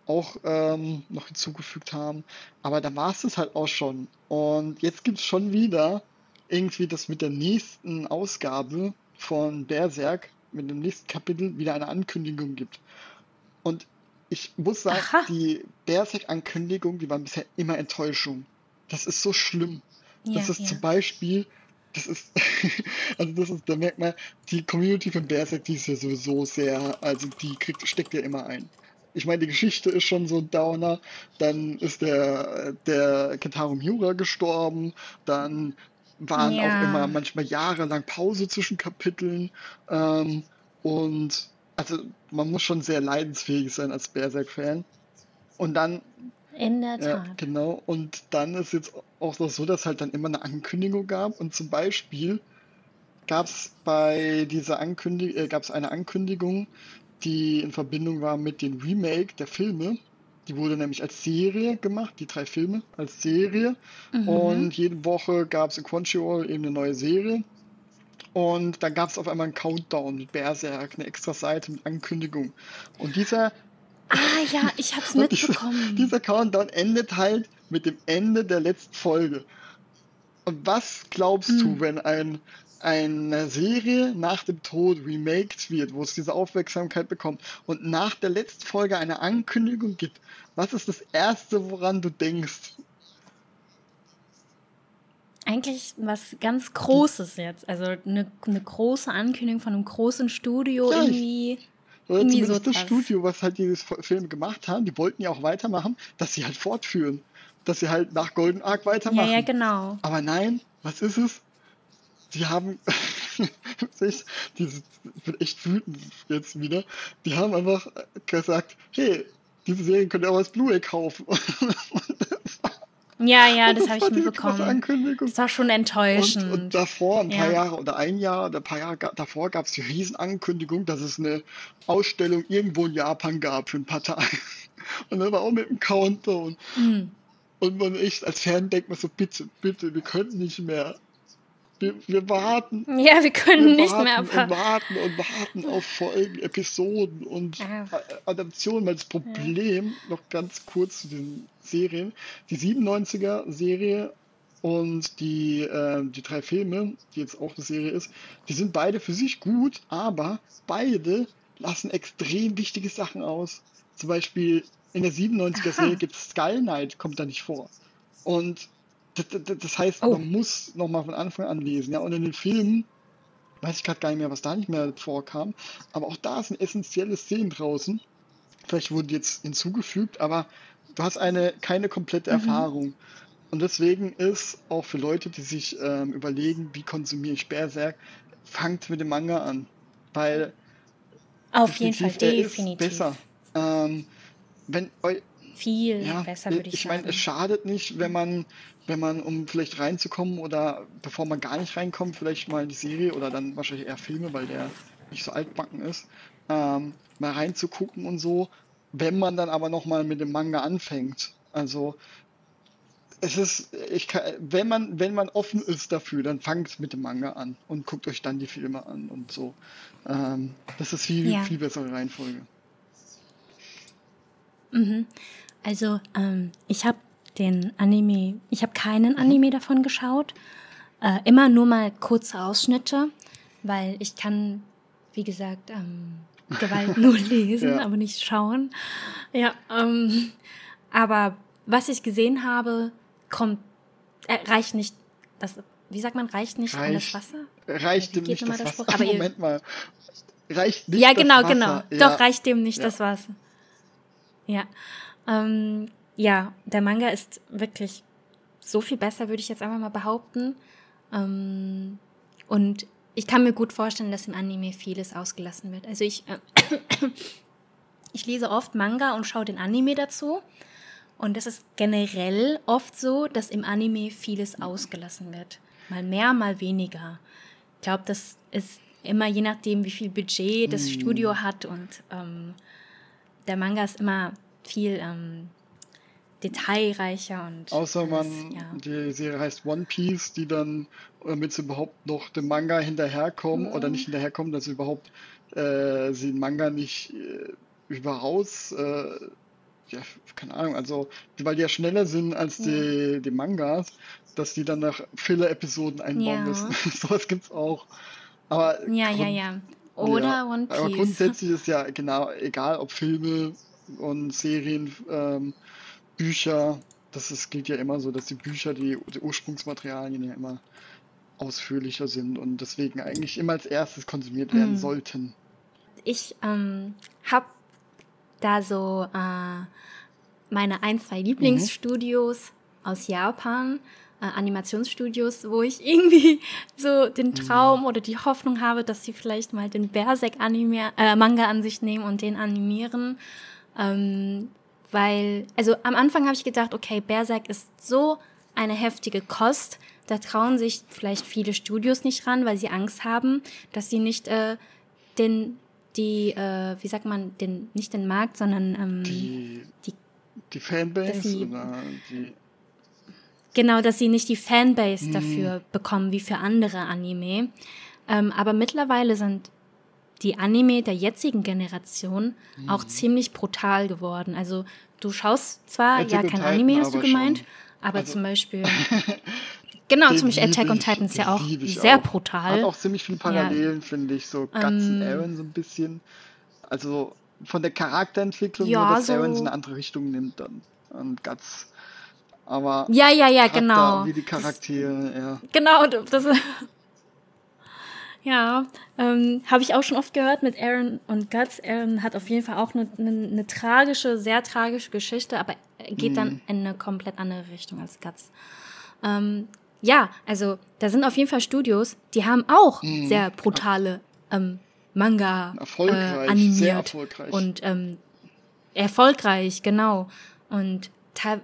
auch ähm, noch hinzugefügt haben. Aber da war es das halt auch schon. Und jetzt gibt es schon wieder irgendwie das mit der nächsten Ausgabe von Berserk, mit dem nächsten Kapitel, wieder eine Ankündigung gibt. Und ich muss sagen, Aha. die Berserk-Ankündigung, die war bisher immer Enttäuschung. Das ist so schlimm. Ja, das ist ja. zum Beispiel, das ist, also das ist, da merkt man, die Community von Berserk, die ist ja sowieso sehr, also die kriegt, steckt ja immer ein ich meine, die Geschichte ist schon so ein Downer. Dann ist der, der Kentaro Miura gestorben. Dann waren ja. auch immer manchmal jahrelang Pause zwischen Kapiteln. Ähm, und also man muss schon sehr leidensfähig sein als Berserk-Fan. Und dann. In der Tat. Ja, genau. Und dann ist jetzt auch noch so, dass halt dann immer eine Ankündigung gab. Und zum Beispiel gab es bei dieser Ankündigung, äh, gab es eine Ankündigung, die in Verbindung war mit dem Remake der Filme. Die wurde nämlich als Serie gemacht, die drei Filme als Serie. Mhm. Und jede Woche gab es in Crunchyroll eben eine neue Serie. Und dann gab es auf einmal einen Countdown mit Berserk, eine extra Seite mit Ankündigung. Und dieser. Ah ja, ich hab's mitbekommen. Dieser, dieser Countdown endet halt mit dem Ende der letzten Folge. Und was glaubst hm. du, wenn ein eine Serie nach dem Tod remaked wird, wo es diese Aufmerksamkeit bekommt und nach der letzten Folge eine Ankündigung gibt, was ist das Erste, woran du denkst? Eigentlich was ganz Großes jetzt. Also eine, eine große Ankündigung von einem großen Studio ja, irgendwie. Oder irgendwie zumindest so das Studio, was halt dieses Film gemacht haben, die wollten ja auch weitermachen, dass sie halt fortführen. Dass sie halt nach Golden Ark weitermachen. Ja, ja, genau. Aber nein, was ist es? die haben, ich bin echt wütend jetzt wieder, die haben einfach gesagt, hey, diese Serien könnt ihr auch als Blu-ray kaufen. ja, ja, das, das habe ich mitbekommen. Das war schon enttäuschend. Und, und davor, ein paar ja. Jahre oder ein Jahr oder ein paar Jahre davor gab es die Riesenankündigung, dass es eine Ausstellung irgendwo in Japan gab für ein paar Tage. Und dann war auch mit dem Countdown. Mhm. Und man echt als Fan denkt man so, bitte, bitte, wir können nicht mehr. Wir, wir warten. Ja, wir können wir nicht mehr aber und warten und warten auf Folgen, Episoden und ja. Adaptionen. Weil das Problem, ja. noch ganz kurz zu den Serien, die 97er-Serie und die, äh, die drei Filme, die jetzt auch eine Serie ist, die sind beide für sich gut, aber beide lassen extrem wichtige Sachen aus. Zum Beispiel in der 97er-Serie gibt es Skull Knight, kommt da nicht vor. Und das, das heißt, oh. man muss nochmal von Anfang an lesen. Ja, und in den Filmen weiß ich gerade gar nicht mehr, was da nicht mehr vorkam. Aber auch da sind essentielle Szenen draußen. Vielleicht wurden die jetzt hinzugefügt, aber du hast eine keine komplette mhm. Erfahrung. Und deswegen ist auch für Leute, die sich ähm, überlegen, wie konsumiere ich Berserk, fangt mit dem Manga an. Weil auf jeden Fall definitiv. besser. Ähm, wenn viel ja, besser würde ich, ich sagen. Ich meine, es schadet nicht, wenn man wenn man, um vielleicht reinzukommen oder bevor man gar nicht reinkommt, vielleicht mal die Serie oder dann wahrscheinlich eher Filme, weil der nicht so altbacken ist, ähm, mal reinzugucken und so, wenn man dann aber nochmal mit dem Manga anfängt. Also es ist, ich kann, wenn man, wenn man offen ist dafür, dann fangt mit dem Manga an und guckt euch dann die Filme an und so. Ähm, das ist viel, ja. viel bessere Reihenfolge. Mhm. Also, ähm, ich habe den Anime, ich habe keinen Anime davon geschaut, äh, immer nur mal kurze Ausschnitte, weil ich kann, wie gesagt, ähm, Gewalt nur lesen, ja. aber nicht schauen. Ja, ähm, aber was ich gesehen habe, kommt, äh, reicht nicht, das, wie sagt man, reicht nicht reicht, an das Wasser? Reicht dem nicht das Wasser? Aber Moment mal. Reicht nicht Ja, genau, das genau. Ja. Doch, reicht dem nicht ja. das Wasser. Ja. Ähm, ja, der Manga ist wirklich so viel besser, würde ich jetzt einfach mal behaupten. Ähm, und ich kann mir gut vorstellen, dass im Anime vieles ausgelassen wird. Also ich, äh, ich lese oft Manga und schaue den Anime dazu. Und es ist generell oft so, dass im Anime vieles ausgelassen wird. Mal mehr, mal weniger. Ich glaube, das ist immer je nachdem, wie viel Budget das mm. Studio hat. Und ähm, der Manga ist immer viel ähm, detailreicher und. Außer man, ja. die Serie heißt One Piece, die dann, damit sie überhaupt noch dem Manga hinterherkommen mhm. oder nicht hinterherkommen, dass sie überhaupt äh, sie den Manga nicht äh, überaus, äh, ja, keine Ahnung, also, weil die ja schneller sind als die, ja. die Mangas, dass die dann nach Filler-Episoden einbauen ja. müssen. Sowas gibt's auch. Aber ja, ja, ja. Oder ja, One Piece. Aber grundsätzlich ist ja genau egal, ob Filme und Serien ähm, Bücher, das ist, gilt ja immer so, dass die Bücher, die, die Ursprungsmaterialien ja immer ausführlicher sind und deswegen eigentlich immer als erstes konsumiert werden hm. sollten. Ich ähm, habe da so äh, meine ein, zwei Lieblingsstudios mhm. aus Japan, äh, Animationsstudios, wo ich irgendwie so den mhm. Traum mhm. oder die Hoffnung habe, dass sie vielleicht mal den Berserk-Manga äh, an sich nehmen und den animieren. Ähm, weil, also am Anfang habe ich gedacht, okay, Berserk ist so eine heftige Kost. Da trauen sich vielleicht viele Studios nicht ran, weil sie Angst haben, dass sie nicht äh, den, die, äh, wie sagt man, den, nicht den Markt, sondern ähm, die, die, die Fanbase sie, oder die Genau, dass sie nicht die Fanbase mhm. dafür bekommen wie für andere Anime. Ähm, aber mittlerweile sind die Anime der jetzigen Generation mhm. auch ziemlich brutal geworden. Also du schaust zwar, Attack ja, kein Anime hast du gemeint, schon. aber also. zum Beispiel. genau, zum Beispiel Attack on Titan ist ja auch sehr auch. brutal. Hat auch ziemlich viele Parallelen, ja. finde ich, so Guts ähm, und Aaron so ein bisschen. Also von der Charakterentwicklung, ja, nur dass so Aaron so eine andere Richtung nimmt dann. Und Guts. Aber ja, ja, ja, genau. Wie die Charaktere, ja. Genau, das ist. Ja, ähm, habe ich auch schon oft gehört mit Aaron und Guts. Aaron hat auf jeden Fall auch eine, eine, eine tragische, sehr tragische Geschichte, aber geht mm. dann mhm. in eine komplett andere Richtung als Guts. Ähm, ja, also da sind auf jeden Fall Studios, die haben auch mm. sehr brutale ähm, Manga äh, animiert. Sehr erfolgreich. Und ähm, erfolgreich, genau. Und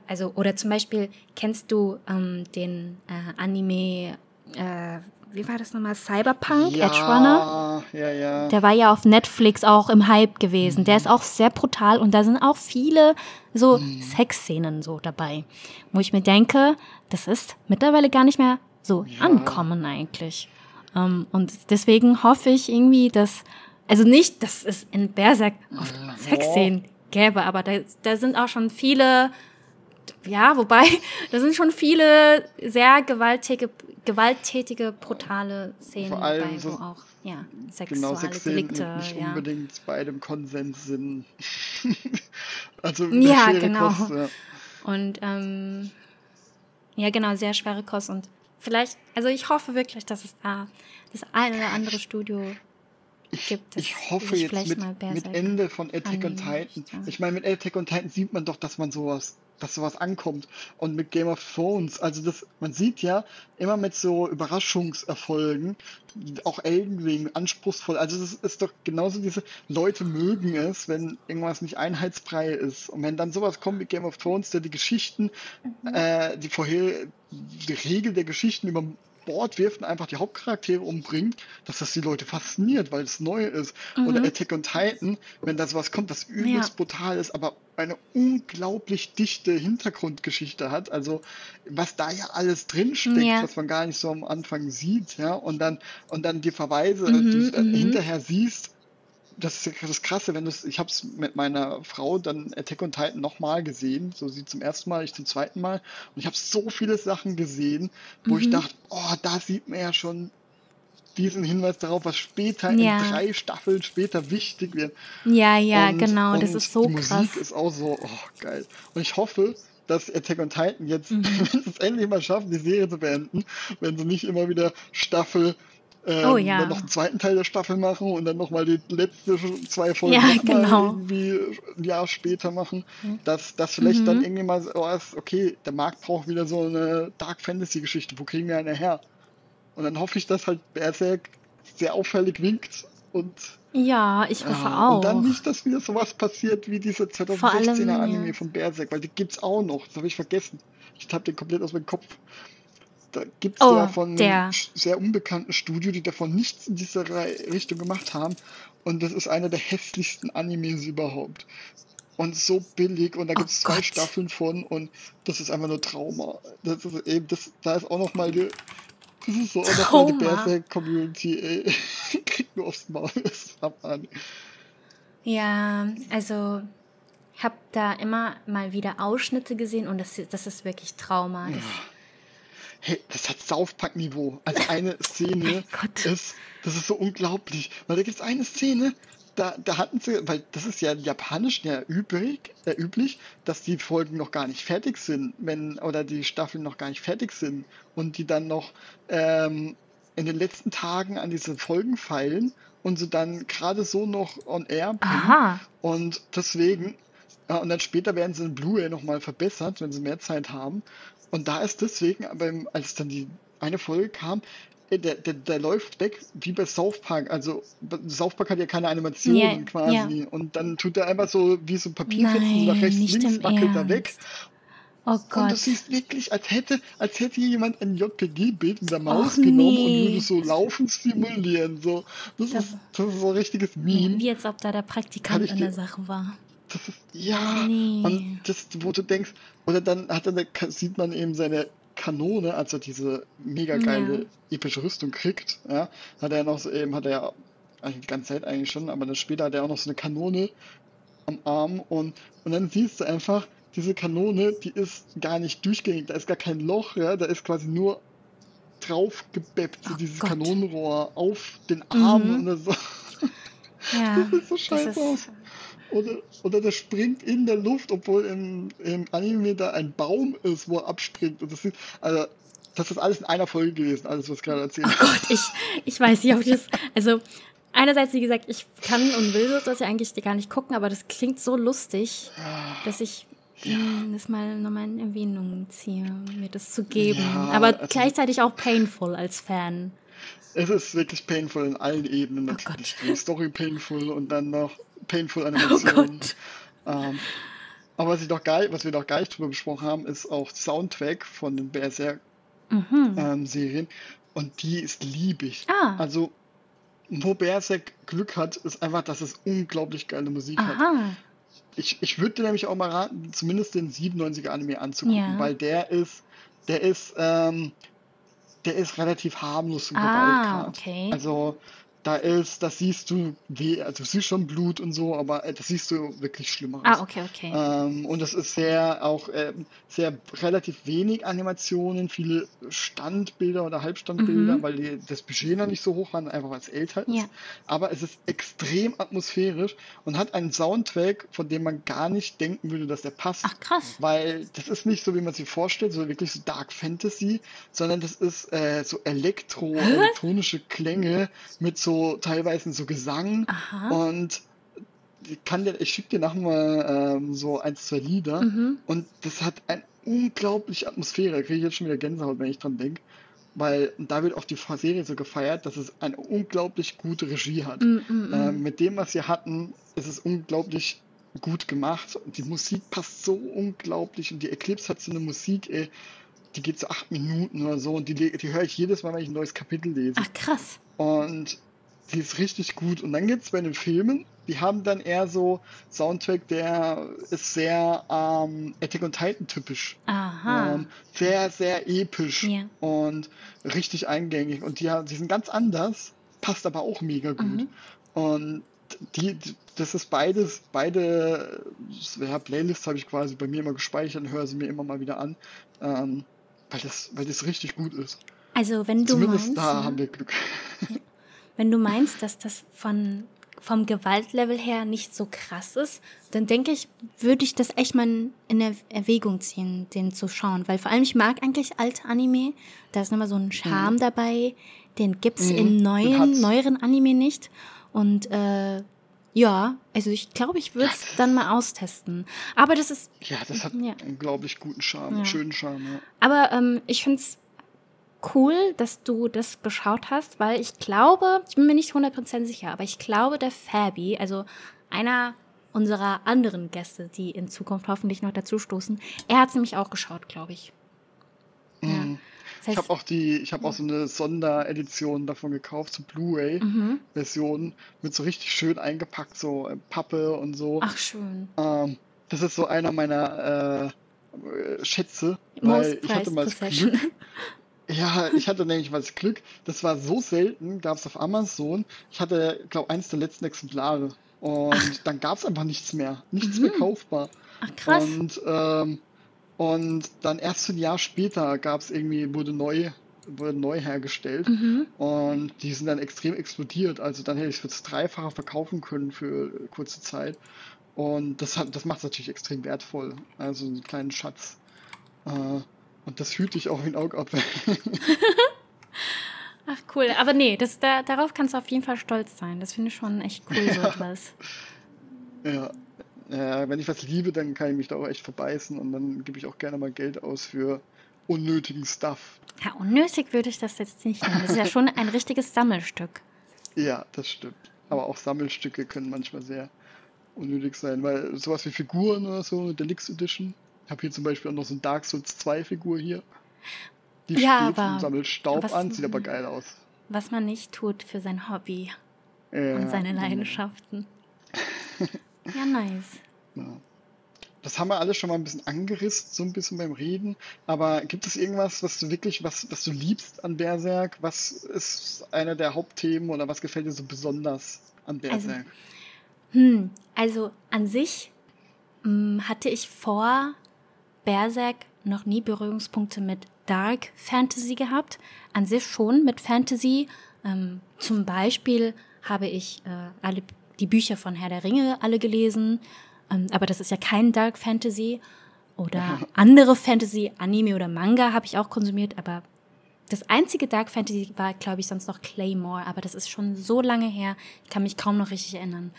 also, oder zum Beispiel, kennst du ähm, den äh, Anime, äh, wie war das nochmal? Cyberpunk, ja, Edge Runner. Ja, ja. Der war ja auf Netflix auch im Hype gewesen. Mhm. Der ist auch sehr brutal und da sind auch viele so mhm. Sexszenen so dabei, wo ich mir denke, das ist mittlerweile gar nicht mehr so ja. ankommen eigentlich. Um, ähm, und deswegen hoffe ich irgendwie, dass, also nicht, dass es in Berserk oft Sexszenen gäbe, aber da, da sind auch schon viele ja, wobei, da sind schon viele sehr gewalttätige, gewalttätige, brutale Szenen Vor allem dabei, so wo auch ja, sexuelle genau, Delikte nicht ja. unbedingt bei einem Konsens sind. also ja, genau. Kost, ja. Und ähm, ja, genau, sehr schwere Kost und vielleicht, also ich hoffe wirklich, dass es da das eine oder andere Studio gibt. Ich hoffe jetzt mit, mit Ende von Attack on Titan. Ich meine, mit Attack on Titan sieht man doch, dass man sowas dass sowas ankommt. Und mit Game of Thrones, also das, man sieht ja immer mit so Überraschungserfolgen, auch Elden Ring, anspruchsvoll. Also das ist doch genauso diese Leute mögen es, wenn irgendwas nicht einheitsfrei ist. Und wenn dann sowas kommt wie Game of Thrones, der die Geschichten, mhm. äh, die vorher, die Regel der Geschichten über Bord wirft und einfach die Hauptcharaktere umbringt, dass das die Leute fasziniert, weil es neu ist. Mhm. Oder Attack on Titan, wenn da sowas kommt, das übelst ja. brutal ist, aber eine unglaublich dichte Hintergrundgeschichte hat. Also was da ja alles drinsteckt, ja. was man gar nicht so am Anfang sieht, ja, und dann und dann die Verweise, mhm, die du mhm. hinterher siehst, das ist das Krasse, wenn du ich habe es mit meiner Frau dann Attack on Titan nochmal gesehen, so sie zum ersten Mal, ich zum zweiten Mal und ich habe so viele Sachen gesehen, wo mhm. ich dachte, oh, da sieht man ja schon diesen Hinweis darauf, was später ja. in drei Staffeln später wichtig wird. Ja, ja, und, genau, und das ist so die krass. Musik ist auch so, oh, geil. Und ich hoffe, dass Attack on Titan jetzt, mhm. wenn sie es endlich mal schaffen, die Serie zu beenden, wenn sie nicht immer wieder Staffel ähm, oh, ja. dann noch einen zweiten Teil der Staffel machen und dann nochmal die letzten zwei Folgen ja, genau. irgendwie ein Jahr später machen, dass das vielleicht mhm. dann irgendwie mal so ist, okay, der Markt braucht wieder so eine Dark Fantasy Geschichte, wo kriegen wir eine her? Und dann hoffe ich, dass halt Berserk sehr auffällig winkt und ja, ich hoffe ja, auch. Und dann nicht, dass wieder sowas passiert wie diese 2016er Anime ja. von Berserk, weil die gibt's auch noch. Das habe ich vergessen. Ich habe den komplett aus meinem Kopf. Da gibt es oh, ja von einem sehr unbekannten Studio, die davon nichts in dieser Richtung gemacht haben. Und das ist einer der hässlichsten Animes überhaupt. Und so billig. Und da gibt es oh zwei Gott. Staffeln von. Und das ist einfach nur Trauma. Das ist eben, das, da ist auch nochmal die das ist so auch die Berserk-Community, ey. Kriegt nur aufs Maul. Ja, also ich habe da immer mal wieder Ausschnitte gesehen und das, das ist wirklich Trauma. Das, hey, das hat South Park-Niveau. Also eine Szene oh ist, das ist so unglaublich. Weil da gibt es eine Szene, da, da hatten sie, weil das ist ja japanisch ja übrig, äh, üblich, dass die Folgen noch gar nicht fertig sind, wenn, oder die Staffeln noch gar nicht fertig sind und die dann noch ähm, in den letzten Tagen an diese Folgen feilen und sie dann gerade so noch on air bringen. Aha. Und deswegen, ja, und dann später werden sie in Blu-ray nochmal verbessert, wenn sie mehr Zeit haben. Und da ist deswegen, aber als dann die eine Folge kam, äh, der, der, der läuft weg wie bei South Park. Also South Park hat ja keine Animationen yeah, quasi. Yeah. Und dann tut er einfach so wie so ein Papierfetzen nach rechts, links, wackelt er weg. Oh Gott. Und du siehst wirklich, als hätte, als hätte jemand ein JPG-Bild mit der Maus Och, genommen nee. und würde so laufen simulieren. So. Das, das, ist, das ist so ein richtiges Meme. Wie als ob da der Praktikant in der Sache war. Das ist, ja, nee. und das, wo du denkst, oder dann hat er, sieht man eben seine Kanone, als er diese mega geile ja. epische Rüstung kriegt, ja, hat er noch so eben, hat er ja eigentlich die ganze Zeit eigentlich schon, aber dann später hat er auch noch so eine Kanone am Arm und, und dann siehst du einfach, diese Kanone, die ist gar nicht durchgängig, da ist gar kein Loch, ja, da ist quasi nur drauf gebeppt, so oh dieses Gott. Kanonenrohr auf den Arm mhm. oder so. Ja, das sieht so scheiße aus. Oder, oder der springt in der Luft, obwohl im, im Anime da ein Baum ist, wo er abspringt. Und das ist, also, das ist alles in einer Folge gewesen, alles, was ich gerade erzählt habe. Oh Gott, ich, ich weiß nicht, ob ich das. Also, einerseits, wie gesagt, ich kann und will das ja eigentlich gar nicht gucken, aber das klingt so lustig, dass ich ja. das mal nochmal in Erwähnung ziehe, mir das zu geben. Ja, aber also, gleichzeitig auch painful als Fan. Es ist wirklich painful in allen Ebenen. Natürlich. Oh die Story painful und dann noch painful Animationen. Oh ähm, aber was, ich noch gar, was wir noch gar nicht drüber besprochen haben, ist auch Soundtrack von den Berserk-Serien. Mhm. Ähm, und die ist liebig. Ah. Also, wo Berserk Glück hat, ist einfach, dass es unglaublich geile Musik Aha. hat. Ich, ich würde dir nämlich auch mal raten, zumindest den 97er Anime anzugucken, ja. weil der ist, der ist, ähm, der ist relativ harmlos im ah, Gewaltgrad. Okay. Also da ist, das siehst du, wie, also du siehst schon Blut und so, aber äh, das siehst du wirklich schlimmer Ah, okay, okay. Ähm, und das ist sehr, auch äh, sehr relativ wenig Animationen, viele Standbilder oder Halbstandbilder, mhm. weil die, das Budget noch nicht so hoch war, einfach weil es älter ist. Ja. Aber es ist extrem atmosphärisch und hat einen Soundtrack, von dem man gar nicht denken würde, dass der passt. Ach, krass. Weil das ist nicht so, wie man sich vorstellt, so wirklich so Dark Fantasy, sondern das ist äh, so Elektro, elektronische Klänge mit so teilweise so Gesang Aha. und ich kann dir, ich schicke dir nachher mal ähm, so ein, zwei Lieder mhm. und das hat eine unglaubliche Atmosphäre. Da kriege ich jetzt schon wieder Gänsehaut, wenn ich dran denke. Weil da wird auch die Serie so gefeiert, dass es eine unglaublich gute Regie hat. Mm, ähm, mit dem, was sie hatten, ist es unglaublich gut gemacht. Die Musik passt so unglaublich und die Eclipse hat so eine Musik, ey, die geht so acht Minuten oder so und die, die höre ich jedes Mal, wenn ich ein neues Kapitel lese. Ach krass. Und die ist richtig gut. Und dann gibt es bei den Filmen, die haben dann eher so Soundtrack, der ist sehr ähm, Attack on Titan typisch. Aha. Ähm, sehr, sehr episch yeah. und richtig eingängig. Und die, die sind ganz anders, passt aber auch mega gut. Mhm. Und die, das ist beides, beide ja, Playlists habe ich quasi bei mir immer gespeichert und höre sie mir immer mal wieder an, ähm, weil, das, weil das richtig gut ist. Also wenn du Zumindest meinst, da ja, haben wir Glück. wenn du meinst, dass das von vom Gewaltlevel her nicht so krass ist, dann denke ich, würde ich das echt mal in Er- Erwägung ziehen, den zu schauen. Weil vor allem, ich mag eigentlich alte Anime. Da ist nochmal so ein Charme dabei. Den gibt's Mhm, in neuen, neueren Anime nicht. Und äh, ja, also ich glaube, ich würde es dann mal austesten. Aber das ist, Ja, das hat Ja. einen unglaublich guten Charme, Ja. schönen Charme. Ja. aber ähm, ich finde es cool, dass du das geschaut hast, weil ich glaube, ich bin mir nicht 100% sicher, aber ich glaube, der Fabi, also einer unserer anderen Gäste, die in Zukunft hoffentlich noch dazu stoßen, er hat es nämlich auch geschaut, glaube ich. Ja. Mhm. Das Ich heißt, habe auch die, ich habe auch so eine Sonderedition davon gekauft, so Mhm. Blu-ray-Version mit so richtig schön eingepackt, so äh, Pappe und so. ach schön. Ähm, das ist so einer meiner äh, äh, Schätze, Most weil ich hatte mal das. Glück, ja, ich hatte nämlich mal das Glück, das war so selten, gab es auf Amazon. Ich hatte, glaube eins der letzten Exemplare. Und dann gab es einfach nichts mehr. Nichts mehr kaufbar. Ach krass. Und, ähm, und dann erst ein Jahr später gab es irgendwie, wurde neu, wurde neu hergestellt. Mhm. Und die sind dann extrem explodiert. Also dann hätte ich es für das Dreifache verkaufen können für kurze Zeit. Und das hat, das macht es natürlich extrem wertvoll. Also einen kleinen Schatz. Äh, und das hüte ich auch wie ein Augapfel. Ach cool. Aber nee, das, da, darauf kannst du auf jeden Fall stolz sein. Das finde ich schon echt cool, so etwas. ja. Ja, wenn ich was liebe, dann kann ich mich da auch echt verbeißen und dann gebe ich auch gerne mal Geld aus für unnötigen Stuff. Ja, unnötig würde ich das jetzt nicht nennen. Das ist ja schon ein richtiges Sammelstück. Ja, das stimmt. Aber auch Sammelstücke können manchmal sehr unnötig sein, weil sowas wie Figuren oder so, Deluxe Edition. Ich habe hier zum Beispiel auch noch so ein Dark Souls 2 Figur hier. Die Ja, steht aber und sammelt Staub was- an, sieht aber geil aus. Was man nicht tut für sein Hobby Ja, und seine. Leidenschaften. Ja, nice. Ja. Das haben wir alles schon mal ein bisschen angerissen, so ein bisschen beim Reden. Aber gibt es irgendwas, was du wirklich, was, was du liebst an Berserk? Was ist einer der Hauptthemen oder was gefällt dir so besonders an Also, Berserk? Hm, also an sich hm, hatte ich vor Berserk noch nie Berührungspunkte mit Dark Fantasy gehabt. An sich schon mit Fantasy. Ähm, zum Beispiel habe ich äh, alle die Bücher von Herr der Ringe alle gelesen. Ähm, aber das ist ja kein Dark Fantasy. Oder andere Fantasy, Anime oder Manga habe ich auch konsumiert, aber das einzige Dark Fantasy war, glaube ich, sonst noch Claymore, aber das ist schon so lange her, ich kann mich kaum noch richtig erinnern.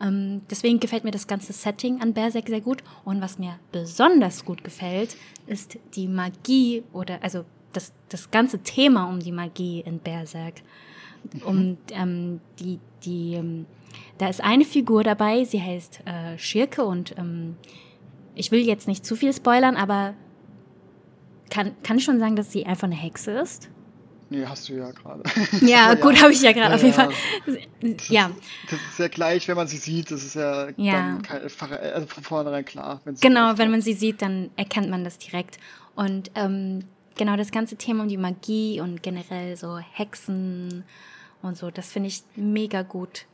Ähm, deswegen gefällt mir das ganze Setting an Berserk sehr gut. Und was mir besonders gut gefällt, ist die Magie oder also das, das ganze Thema um die Magie in Berserk. Um ähm, die, die, ähm, da ist eine Figur dabei, sie heißt äh, Schirke und ähm, ich will jetzt nicht zu viel spoilern, aber kann, kann ich schon sagen, dass sie einfach eine Hexe ist? Nee, hast du ja gerade. Ja, gut, habe ich ja gerade Ja, auf jeden. Fall. Ja, Das ist ja gleich, wenn man sie sieht, das ist ja, Ja. dann kein, also von vornherein klar. wenn genau, wenn man sie sieht, dann erkennt man das direkt. Und ähm, genau das ganze Thema um die Magie und generell so Hexen und so, das finde ich mega gut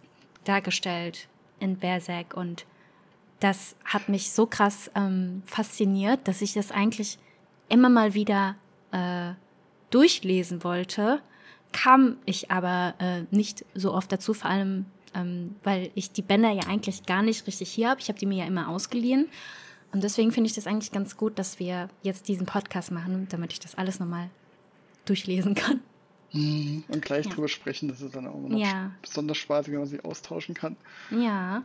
dargestellt in Berserk. Und das hat mich so krass ähm, fasziniert, dass ich das eigentlich immer mal wieder äh, durchlesen wollte, kam ich aber äh, nicht so oft dazu, vor allem ähm, weil ich die Bänder ja eigentlich gar nicht richtig hier habe. Ich habe die mir ja immer ausgeliehen. Und deswegen finde ich das eigentlich ganz gut, dass wir jetzt diesen Podcast machen, damit ich das alles nochmal durchlesen kann. Mhm. Und gleich Ja. drüber sprechen, das ist dann auch immer noch Ja. besonders spaßig, wenn man sie austauschen kann. Ja.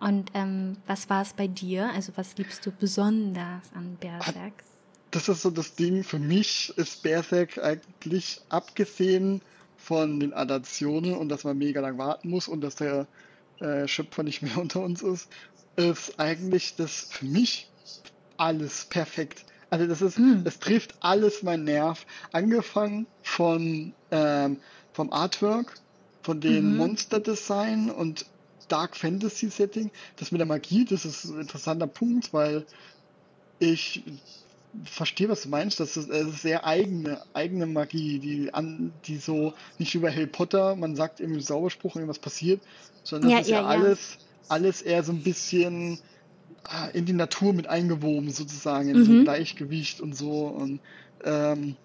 Und ähm, was war es bei dir? Also was liebst du besonders an Berserk? Das ist so das Ding, für mich ist Berserk eigentlich abgesehen von den Adaptionen und dass man mega lang warten muss und dass der äh, Schöpfer nicht mehr unter uns ist, ist eigentlich das für mich alles perfekt. Also das ist, Mm. es trifft alles mein Nerv. Angefangen von ähm, vom Artwork, von dem Mhm. Monsterdesign und Dark Fantasy Setting. Das mit der Magie, das ist ein interessanter Punkt, weil ich verstehe, was du meinst. Das ist, das ist sehr eigene, eigene Magie, die, an, die so nicht bei Harry Potter, man sagt irgendwie Zauberspruch und irgendwas passiert, sondern das Ja, ist ja, ja, ja. alles, alles eher so ein bisschen ah, in die Natur mit eingewoben, sozusagen, in so ein Mhm. Gleichgewicht und so. Und ähm,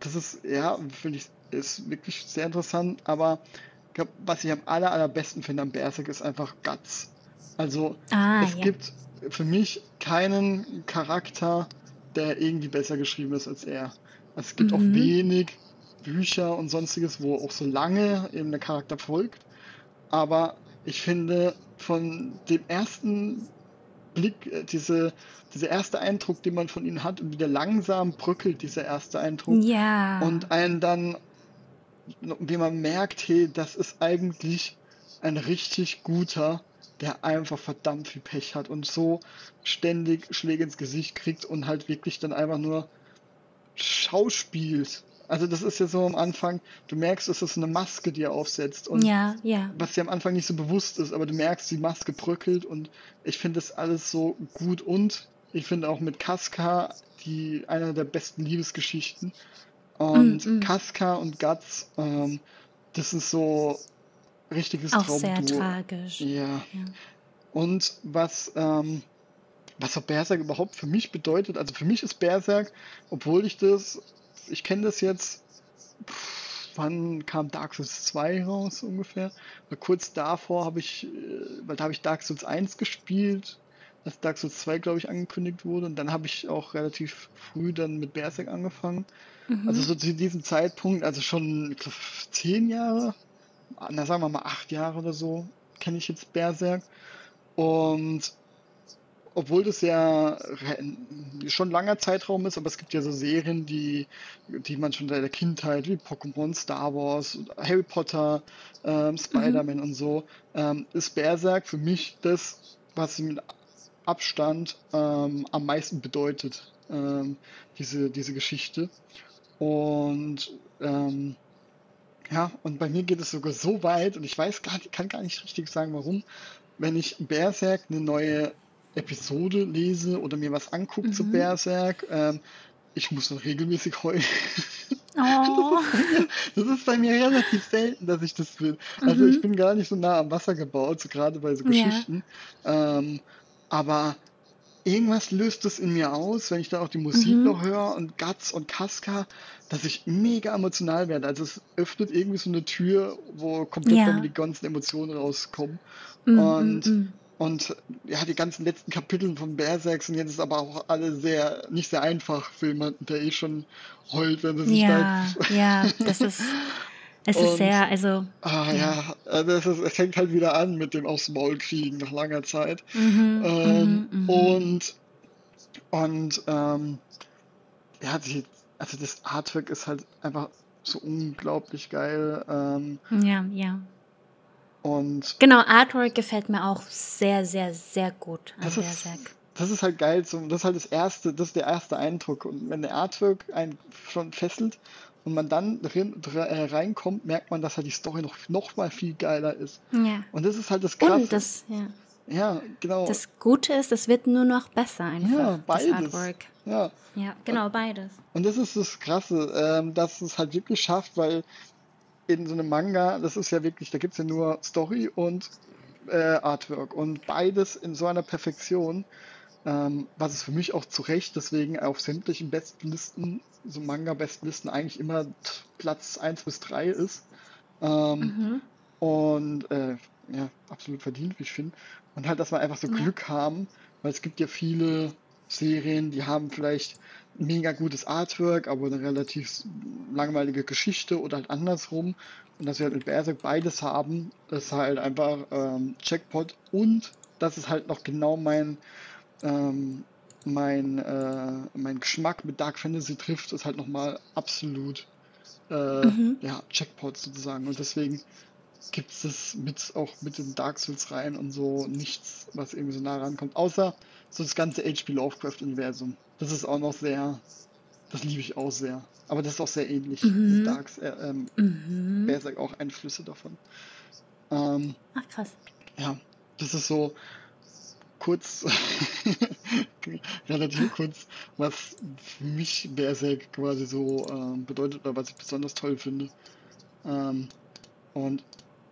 das ist, ja, finde ich, ist wirklich sehr interessant. Aber ich glaub, was ich am aller, allerbesten finde am Berserk ist einfach Guts. Also Ah, es gibt für mich keinen Charakter, der irgendwie besser geschrieben ist als er. Also es gibt auch Mhm. wenig Bücher und sonstiges, wo auch so lange eben der Charakter folgt. Aber ich finde, von dem ersten Blick, äh, diese, dieser erste Eindruck, den man von ihm hat und wie der langsam bröckelt, dieser erste Eindruck, Ja. und einen dann, wie man merkt, hey, das ist eigentlich ein richtig guter, der einfach verdammt viel Pech hat und so ständig Schläge ins Gesicht kriegt und halt wirklich dann einfach nur schauspielt. Also das ist ja so am Anfang, du merkst, es ist eine Maske, die er aufsetzt und ja, ja. was dir am Anfang nicht so bewusst ist, aber du merkst, die Maske bröckelt und ich finde das alles so gut und ich finde auch mit Casca die eine der besten Liebesgeschichten und Mm, mm. Casca und Guts, ähm, das ist so richtiges Auch sehr Traumduo. tragisch. Ja. Ja. Und was, ähm, was auch Berserk überhaupt für mich bedeutet, also für mich ist Berserk, obwohl ich das, ich kenne das jetzt, pff, wann kam Dark Souls 2 raus ungefähr? Weil kurz davor habe ich, äh, weil da habe ich Dark Souls 1 gespielt, als Dark Souls 2, glaube ich, angekündigt wurde. Und dann habe ich auch relativ früh dann mit Berserk angefangen. Mhm. Also so zu diesem Zeitpunkt, also schon zehn Jahre, na sagen wir mal acht Jahre oder so, kenne ich jetzt Berserk. Und obwohl das ja schon ein langer Zeitraum ist, aber es gibt ja so Serien, die, die man schon seit der Kindheit, wie Pokémon, Star Wars, Harry Potter, ähm, Spider-Man und so, ähm, ist Berserk für mich das, was mit Abstand ähm, am meisten bedeutet, ähm, diese, diese Geschichte. Und ähm, ja, und bei mir geht es sogar so weit, und ich weiß gar nicht, kann gar nicht richtig sagen, warum, wenn ich Berserk eine neue Episode lese oder mir was angucke zu Mhm. Berserk, ähm, ich muss noch regelmäßig heulen. Oh. Das ist bei mir relativ selten, dass ich das will. Also Mhm. ich bin gar nicht so nah am Wasser gebaut, so gerade bei so Ja. Geschichten. Ähm, aber irgendwas löst es in mir aus, wenn ich dann auch die Musik Mhm. noch höre und Guts und Casca, dass ich mega emotional werde. Also es öffnet irgendwie so eine Tür, wo komplett Ja. die ganzen Emotionen rauskommen. Mm, Und- mm. Und ja, die ganzen letzten Kapitel von Berserk sind jetzt aber auch alle sehr, nicht sehr einfach für jemanden, der eh schon heult, wenn er sich Ja, da ja, das ist, es ist Und- sehr, also, Ah Ja. ja, also es, ist, es fängt halt wieder an mit dem aufs Maul kriegen nach langer Zeit. mhm, Ähm, mhm, mhm. Und und ähm, ja, die, also das Artwork ist halt einfach so unglaublich geil. Ähm, ja, ja. und Genau, Artwork gefällt mir auch sehr, sehr, sehr gut an das ist, Berserk. das ist halt geil. So, das ist halt das erste, das ist der erste Eindruck. Und wenn der Artwork einen schon fesselt und man dann drin, dr- äh, reinkommt, merkt man, dass halt die Story noch, noch mal viel geiler ist. Ja. Und das ist halt das Krasse. Und das, ja, ja, genau. das Gute ist, es wird nur noch besser einfach, Ja, das beides. Artwork. ja. Ja, genau, beides. Und das ist das Krasse, ähm, dass es halt wirklich schafft, weil in so einem Manga, das ist ja wirklich, da gibt es ja nur Story und äh, Artwork und beides in so einer Perfektion, ähm, was es für mich auch zu Recht deswegen auf sämtlichen Bestenlisten, so Manga-Bestenlisten eigentlich immer Platz 1 bis 3 ist. Ähm, Mhm. und äh, ja, absolut verdient, wie ich finde. Und halt, dass wir einfach so Ja. Glück haben, weil es gibt ja viele Serien, die haben vielleicht mega gutes Artwork, aber eine relativ langweilige Geschichte oder halt andersrum. Und dass wir halt mit Berserk beides haben, ist halt einfach ähm, Jackpot und das ist halt noch genau mein ähm, mein, äh, mein Geschmack mit Dark Fantasy trifft, ist halt nochmal absolut äh, Mhm. ja, Jackpot sozusagen. Und deswegen gibt es das mit, auch mit den Dark Souls rein und so nichts, was irgendwie so nah rankommt. Außer so das ganze H.P. Lovecraft-Universum. Das ist auch noch sehr, das liebe ich auch sehr. Aber das ist auch sehr ähnlich. Mhm. Darks, äh, ähm, Mhm. Berserk auch Einflüsse davon. Ähm, Ach, krass. ja, das ist so kurz, relativ kurz, was für mich Berserk quasi so ähm, bedeutet oder was ich besonders toll finde. Ähm, und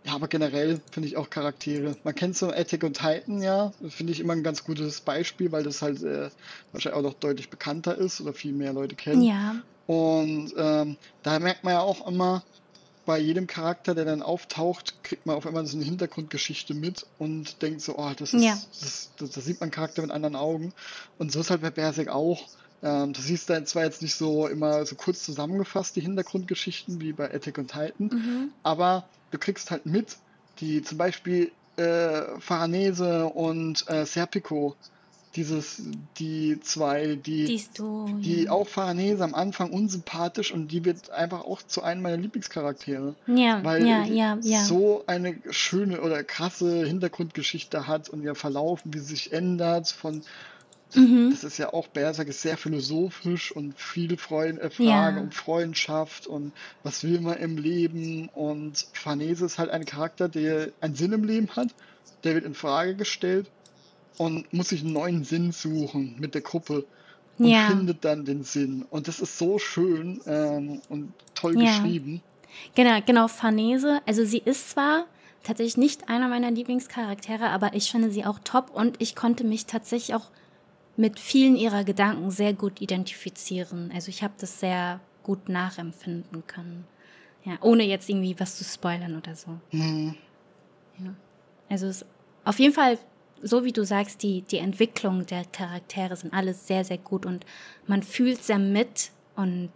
ja, aber generell finde ich auch Charaktere. Man kennt so Attack und Titan, ja. Finde ich immer ein ganz gutes Beispiel, weil das halt äh, wahrscheinlich auch noch deutlich bekannter ist oder viel mehr Leute kennen. Ja. Und ähm, da merkt man ja auch immer, bei jedem Charakter, der dann auftaucht, kriegt man auf einmal so eine Hintergrundgeschichte mit und denkt so, oh, das ist, Ja. das, das, das sieht man Charakter mit anderen Augen. Und so ist halt bei Berserk auch. Ähm, du siehst da zwar jetzt nicht so immer so kurz zusammengefasst die Hintergrundgeschichten wie bei Attack on Titan, Mhm. aber du kriegst halt mit, die zum Beispiel äh, Faranese und äh, Serpico, dieses, die zwei, die, Die Story. die auch Faranese am Anfang unsympathisch und die wird einfach auch zu einem meiner Lieblingscharaktere, Ja, weil ja, ja, ja. so eine schöne oder krasse Hintergrundgeschichte hat und ihr Verlauf, wie sie sich ändert von Mhm. das ist ja auch Berserk ist sehr philosophisch und viele Freund, äh, Fragen Ja. um Freundschaft und was will man im Leben und Farnese ist halt ein Charakter, der einen Sinn im Leben hat, der wird in Frage gestellt und muss sich einen neuen Sinn suchen mit der Gruppe und Ja. findet dann den Sinn und das ist so schön ähm, und toll Ja. geschrieben. Genau, genau, Farnese. Also sie ist zwar tatsächlich nicht einer meiner Lieblingscharaktere, aber ich finde sie auch top und ich konnte mich tatsächlich auch mit vielen ihrer Gedanken sehr gut identifizieren. Also ich habe das sehr gut nachempfinden können. Ja, ohne jetzt irgendwie was zu spoilern oder so. Mhm. Also es auf jeden Fall, so wie du sagst, die, die Entwicklung der Charaktere sind alles sehr, sehr gut und man fühlt sehr mit und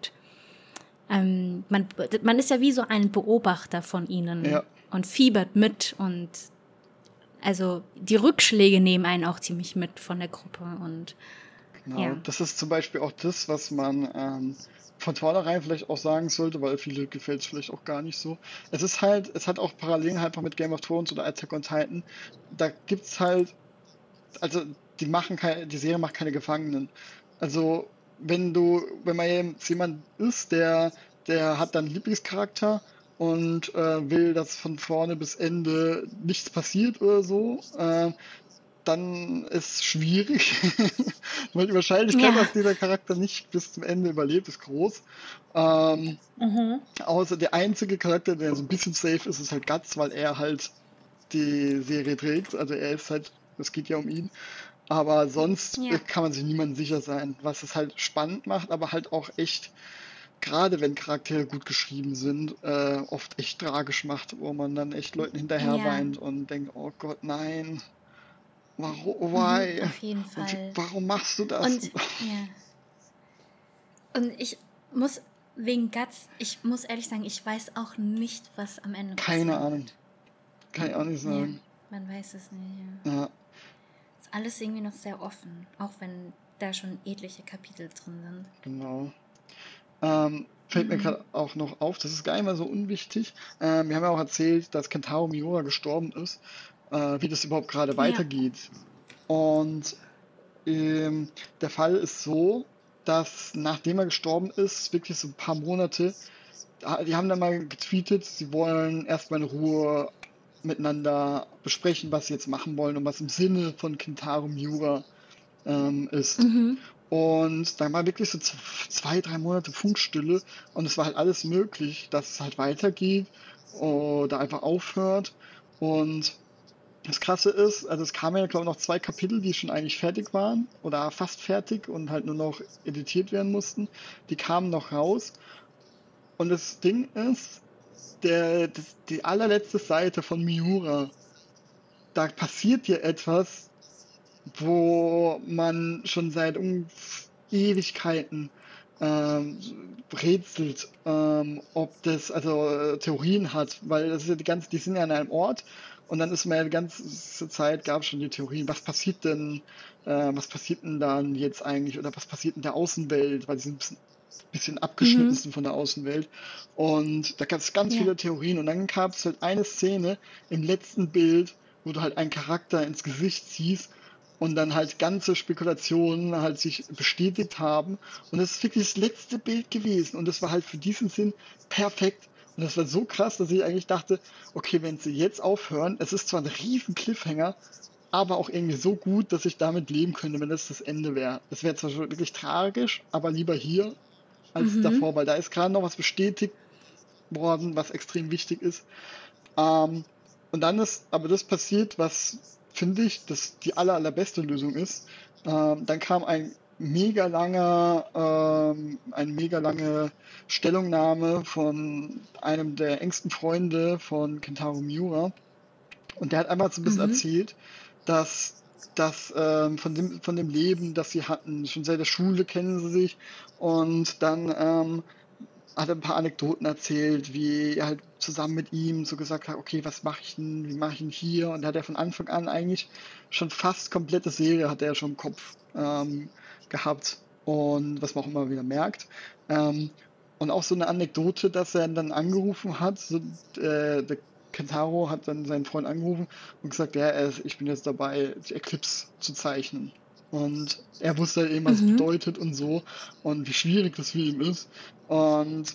ähm, man, man ist ja wie so ein Beobachter von ihnen Ja. und fiebert mit und also die Rückschläge nehmen einen auch ziemlich mit von der Gruppe und Genau. Ja. Das ist zum Beispiel auch das, was man ähm, von vornherein vielleicht auch sagen sollte, weil viele gefällt es vielleicht auch gar nicht so. Es ist halt, es hat auch Parallelen halt einfach mit Game of Thrones oder Attack on Titan. Da gibt's halt, also die machen keine, die Serie macht keine Gefangenen. Also wenn du, wenn man jemand ist, der, der hat dann Lieblingscharakter und äh, will, dass von vorne bis Ende nichts passiert oder so, äh, dann ist schwierig, weil die Wahrscheinlichkeit, Ja. dass dieser Charakter nicht bis zum Ende überlebt, ist groß. Ähm, außer der einzige Charakter, der so ein bisschen safe ist, ist halt Guts, weil er halt die Serie trägt. Also er ist halt, es geht ja um ihn. Aber sonst Ja. kann man sich niemandem sicher sein, was es halt spannend macht, aber halt auch echt, gerade wenn Charaktere gut geschrieben sind, äh, oft echt tragisch macht, wo man dann echt Leuten hinterher Ja. weint und denkt, oh Gott, nein. Warum, why? Mhm, auf jeden Fall. warum machst du das? Und, ja. Und ich muss wegen Guts, ich muss ehrlich sagen, ich weiß auch nicht, was am Ende Keine passiert. Ahnung. Kann ich auch nicht Ja, sagen. man weiß es nicht. Ja. Ja. Ist alles irgendwie noch sehr offen, auch wenn da schon etliche Kapitel drin sind. Genau. Ähm, fällt mir Mhm. gerade auch noch auf, das ist gar nicht mal so unwichtig. Ähm, wir haben ja auch erzählt, dass Kentaro Miura gestorben ist, äh, wie das überhaupt gerade Ja. weitergeht. Und ähm, der Fall ist so, dass nachdem er gestorben ist, wirklich so ein paar Monate, da- die haben dann mal getweetet, sie wollen erstmal in Ruhe miteinander besprechen, was sie jetzt machen wollen und was im Sinne von Kentaro Miura ähm, ist. Mhm. Und dann war wirklich so zwei, drei Monate Funkstille und es war halt alles möglich, dass es halt weitergeht oder einfach aufhört. Und das Krasse ist, also es kamen ja, glaube ich, noch zwei Kapitel, die schon eigentlich fertig waren oder fast fertig und halt nur noch editiert werden mussten. Die kamen noch raus. Und das Ding ist, der, das, die allerletzte Seite von Miura, da passiert dir etwas, wo man schon seit um Ewigkeiten ähm, rätselt, ähm, ob das also äh, Theorien hat, weil das ist ja die ganze, die sind ja an einem Ort und dann ist man ja die ganze Zeit gab es schon die Theorien, was passiert denn, äh, was passiert denn dann jetzt eigentlich oder was passiert in der Außenwelt, weil sie sind ein bisschen, bisschen abgeschnitten Mhm. sind von der Außenwelt und da gab es ganz Ja. viele Theorien und dann gab es halt eine Szene im letzten Bild, wo du halt einen Charakter ins Gesicht siehst und dann halt ganze Spekulationen halt sich bestätigt haben. Und das ist wirklich das letzte Bild gewesen. Und das war halt für diesen Sinn perfekt. Und das war so krass, dass ich eigentlich dachte, okay, wenn sie jetzt aufhören, es ist zwar ein riesen Cliffhanger, aber auch irgendwie so gut, dass ich damit leben könnte, wenn das das Ende wäre. Es wäre zwar wirklich tragisch, aber lieber hier als mhm. davor, weil da ist gerade noch was bestätigt worden, was extrem wichtig ist. Ähm, und dann ist aber das passiert, was finde ich, das die aller, allerbeste Lösung ist. Ähm, dann kam ein mega langer, ähm, eine mega lange Stellungnahme von einem der engsten Freunde von Kentaro Miura. Und der hat einmal so ein bisschen mhm. erzählt, dass dass ähm, von, dem, von dem Leben, das sie hatten, schon seit der Schule kennen sie sich und dann ähm, hat er ein paar Anekdoten erzählt, wie er halt zusammen mit ihm so gesagt hat, okay, was mache ich denn, wie mache ich denn hier? Und da hat er von Anfang an eigentlich schon fast komplette Serie hat er schon im Kopf ähm, gehabt und was man auch immer wieder merkt. Ähm, und auch so eine Anekdote, dass er dann angerufen hat, so, äh, der Kentaro hat dann seinen Freund angerufen und gesagt, ja, ich bin jetzt dabei, die Eclipse zu zeichnen. Und er wusste halt eben, was mhm. es bedeutet und so und wie schwierig das für ihn ist. Und,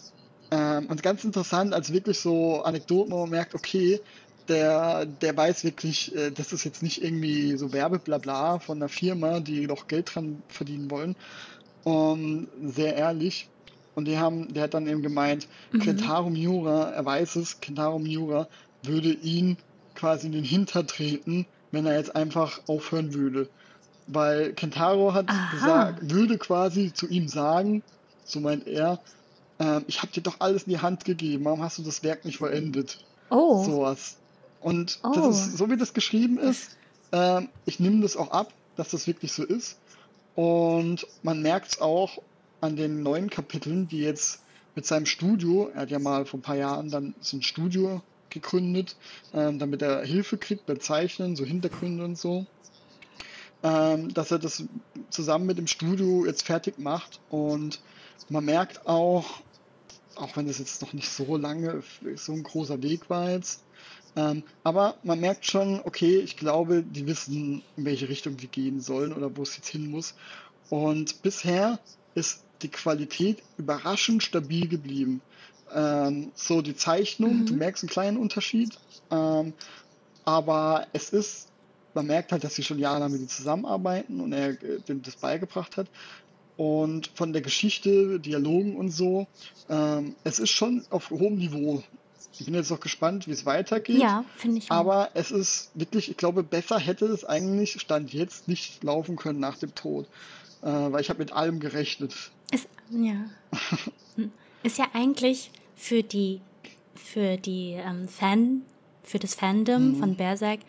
ähm, und ganz interessant, als wirklich so Anekdoten, wo man merkt, okay, der, der weiß wirklich, äh, das ist jetzt nicht irgendwie so Werbeblabla von einer Firma, die doch Geld dran verdienen wollen. Und sehr ehrlich. Und die haben, der hat dann eben gemeint, mhm. Kentaro Miura, er weiß es, Kentaro Miura würde ihn quasi in den Hinter treten, wenn er jetzt einfach aufhören würde. Weil Kentaro hat Aha. gesagt, würde quasi zu ihm sagen, so meint er, äh, ich habe dir doch alles in die Hand gegeben, warum hast du das Werk nicht vollendet? Oh. Sowas. Und oh. das ist, so wie das geschrieben ist, äh, ich nehme das auch ab, dass das wirklich so ist. Und man merkt es auch an den neuen Kapiteln, die jetzt mit seinem Studio, er hat ja mal vor ein paar Jahren dann so ein Studio gegründet, ähm, damit er Hilfe kriegt bei Zeichnen, so Hintergründe und so. Ähm, dass er das zusammen mit dem Studio jetzt fertig macht und man merkt auch, auch wenn das jetzt noch nicht so lange, so ein großer Weg war jetzt, ähm, aber man merkt schon, okay, ich glaube, die wissen, in welche Richtung die gehen sollen oder wo es jetzt hin muss. Und bisher ist die Qualität überraschend stabil geblieben. Ähm, so die Zeichnung, mhm. du merkst einen kleinen Unterschied, ähm, aber es ist, man merkt halt, dass sie schon jahrelang mit ihm zusammenarbeiten und er äh, dem das beigebracht hat. Und von der Geschichte, Dialogen und so, ähm, es ist schon auf hohem Niveau. Ich bin jetzt noch gespannt, wie es weitergeht. Ja, finde ich. Auch. Aber es ist wirklich, ich glaube, besser hätte es eigentlich Stand jetzt nicht laufen können nach dem Tod. Äh, weil ich habe mit allem gerechnet. Ist, ja. ist ja eigentlich für die, für die ähm, Fan, für das Fandom mhm. von Berserk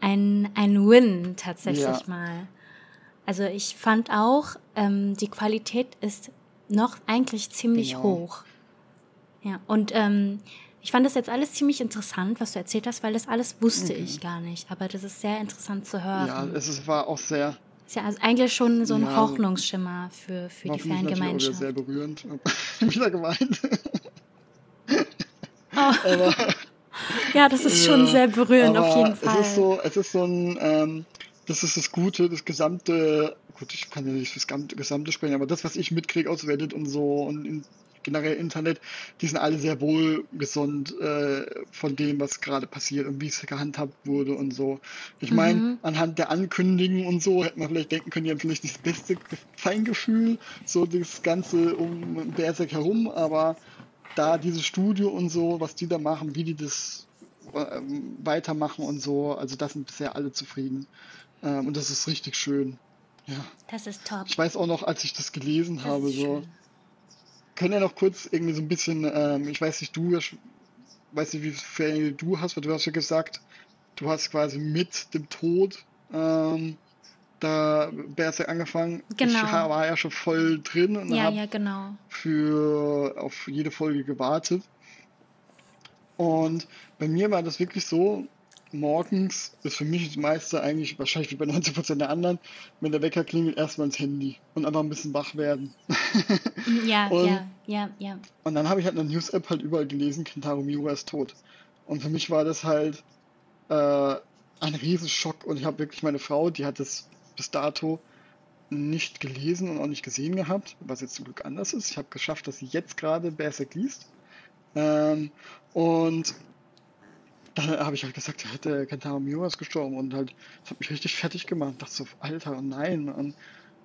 ein, ein Win tatsächlich ja. mal. Also ich fand auch, ähm, die Qualität ist noch eigentlich ziemlich genau. hoch. Ja, und ähm, ich fand das jetzt alles ziemlich interessant, was du erzählt hast, weil das alles wusste mhm. ich gar nicht. Aber das ist sehr interessant zu hören. Ja, es war auch sehr. Ist ja also eigentlich schon so ein ja, Hoffnungsschimmer für, für die Fangemeinschaft. Auch sehr berührend. Wieder gemeint. Oh. Aber, ja, das ist schon sehr berührend auf jeden Fall. Es ist so, es ist so ein, ähm, das ist das Gute, das gesamte, gut, ich kann ja nicht das gesamte sprechen, aber das, was ich mitkriege aus Reddit und so und in, generell Internet, die sind alle sehr wohlgesund äh, von dem, was gerade passiert und wie es gehandhabt wurde und so. Ich meine, mhm. anhand der Ankündigungen und so hätte man vielleicht denken können, die haben vielleicht nicht das beste Feingefühl, so das Ganze um Berserk herum, aber da dieses Studio und so, was die da machen, wie die das äh, weitermachen und so, also da sind bisher alle zufrieden. Ähm, und das ist richtig schön. Ja. Das ist top. Ich weiß auch noch, als ich das gelesen das habe, so. Können ja noch kurz irgendwie so ein bisschen, ähm, ich weiß nicht, du, weiß nicht, wie viel du hast, weil du hast ja gesagt, du hast quasi mit dem Tod ähm, da Berserk angefangen. Genau. Ich war ja schon voll drin und ja, habe ja, genau. für auf jede Folge gewartet. Und bei mir war das wirklich so, morgens ist für mich das meiste eigentlich, wahrscheinlich wie bei 90% der anderen, wenn der Wecker klingelt, erstmal ins Handy und einfach ein bisschen wach werden. Ja, und, ja, ja, ja. Und dann habe ich halt eine News-App halt überall gelesen, Kentaro Miura ist tot. Und für mich war das halt äh, ein Riesenschock und ich habe wirklich meine Frau, die hat das bis dato nicht gelesen und auch nicht gesehen gehabt, was jetzt zum Glück anders ist. Ich habe geschafft, dass sie jetzt gerade Berserk liest. Ähm, und dann habe ich halt gesagt, ja, der Kentaro Miura ist gestorben und halt, das hat mich richtig fertig gemacht. Ich dachte so, Alter, nein, und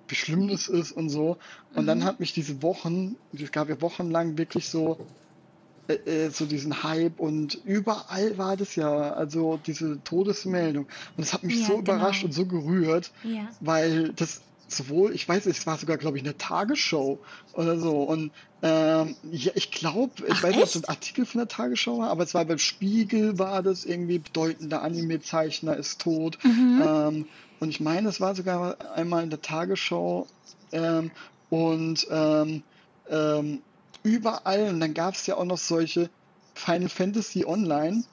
wie schlimm das ist und so. Und mhm. dann hat mich diese Wochen, es gab ja wochenlang wirklich so, äh, äh, so diesen Hype und überall war das ja, also diese Todesmeldung. Und das hat mich ja, so genau. überrascht und so gerührt, ja. weil das sowohl, ich weiß nicht, es war sogar, glaube ich, eine Tagesschau oder so. Und ähm, ja, ich glaube, ich Ach, weiß nicht, ob es ein Artikel von der Tagesschau war, aber es war beim Spiegel, war das irgendwie bedeutender Anime-Zeichner ist tot. Mhm. Ähm, und ich meine, es war sogar einmal in der Tagesschau ähm, und ähm, ähm, überall. Und dann gab es ja auch noch solche Final Fantasy Online.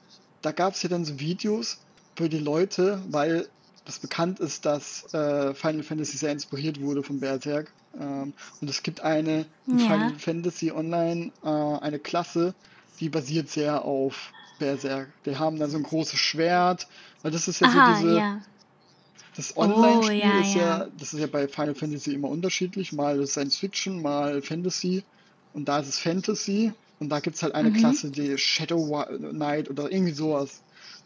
Da gab es ja dann so Videos für die Leute, weil das bekannt ist, dass äh, Final Fantasy sehr inspiriert wurde von Berserk. Ähm, und es gibt eine ja. Final Fantasy Online, äh, eine Klasse, die basiert sehr auf Berserk. Die haben dann so ein großes Schwert, weil das ist ja Aha, so diese. Ja. Das Online-Spiel oh, ja, ist ja, das ist ja bei Final Fantasy immer unterschiedlich. Mal Science Fiction, mal Fantasy. Und da ist es Fantasy. Und da gibt es halt eine mhm. Klasse, die Shadow Knight oder irgendwie sowas.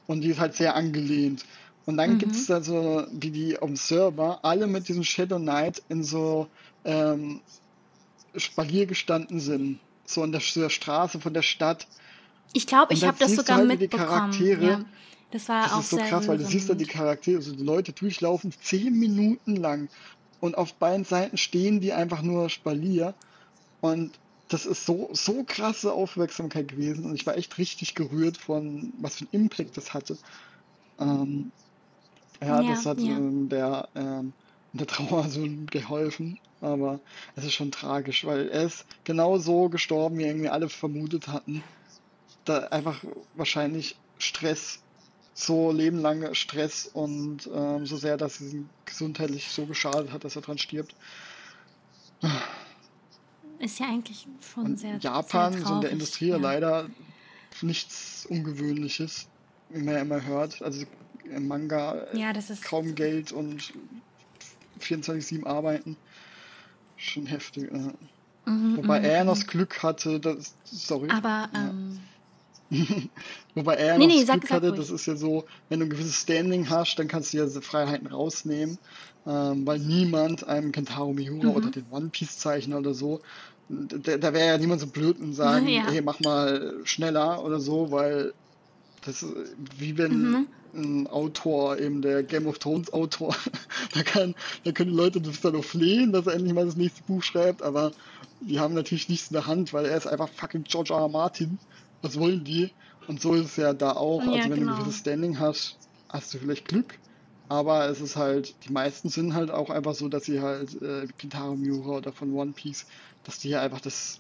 Und die ist halt sehr angelehnt. Und dann mhm. gibt es da so, wie die auf dem Server, alle mit diesem Shadow Knight in so ähm, Spalier gestanden sind. So in der, der Straße von der Stadt. Ich glaube, ich habe das sogar halt mitbekommen. Die Charaktere, ja. Das war das auch ist so krass, weil du siehst dann die Charaktere, also die Leute durchlaufen zehn Minuten lang und auf beiden Seiten stehen die einfach nur Spalier und das ist so, so krasse Aufmerksamkeit gewesen und ich war echt richtig gerührt von, was für einen Impact das hatte. Ähm, ja, ja, das hat ja. Der, ähm, der Trauer so geholfen. Aber es ist schon tragisch, weil er ist genau so gestorben, wie irgendwie alle vermutet hatten. Da einfach wahrscheinlich Stress, so lebenlange Stress und ähm, so sehr, dass es ihm gesundheitlich so geschadet hat, dass er dran stirbt. Ist ja eigentlich schon und sehr. Japan, sehr traurig, so in der Industrie ja. leider nichts Ungewöhnliches, wie man ja immer hört. Also im Manga ja, das ist kaum Geld und 24-7 arbeiten. Schon heftig. Äh. Mhm, Wobei er mhm. noch das Glück hatte, das, sorry. Aber, ähm, Wobei er nee, noch nee, das Glück hatte, das ist ja so, wenn du ein gewisses Standing hast, dann kannst du ja diese Freiheiten rausnehmen, ähm, weil niemand einem Kentaro Miura mhm. oder den One Piece Zeichner oder so, da, da wäre ja niemand so blöd und sagen, ja. hey, mach mal schneller oder so, weil das ist wie wenn mhm. ein Autor, eben der Game of Thrones Autor, da, kann, da können die Leute das dann auch flehen, dass er endlich mal das nächste Buch schreibt, aber die haben natürlich nichts in der Hand, weil er ist einfach fucking George R. R. Martin. Was wollen die? Und so ist es ja da auch. Ja, also wenn genau. du ein gewisses Standing hast, hast du vielleicht Glück. Aber es ist halt, die meisten sind halt auch einfach so, dass sie halt äh, Kintaro Miura oder von One Piece, dass die ja einfach das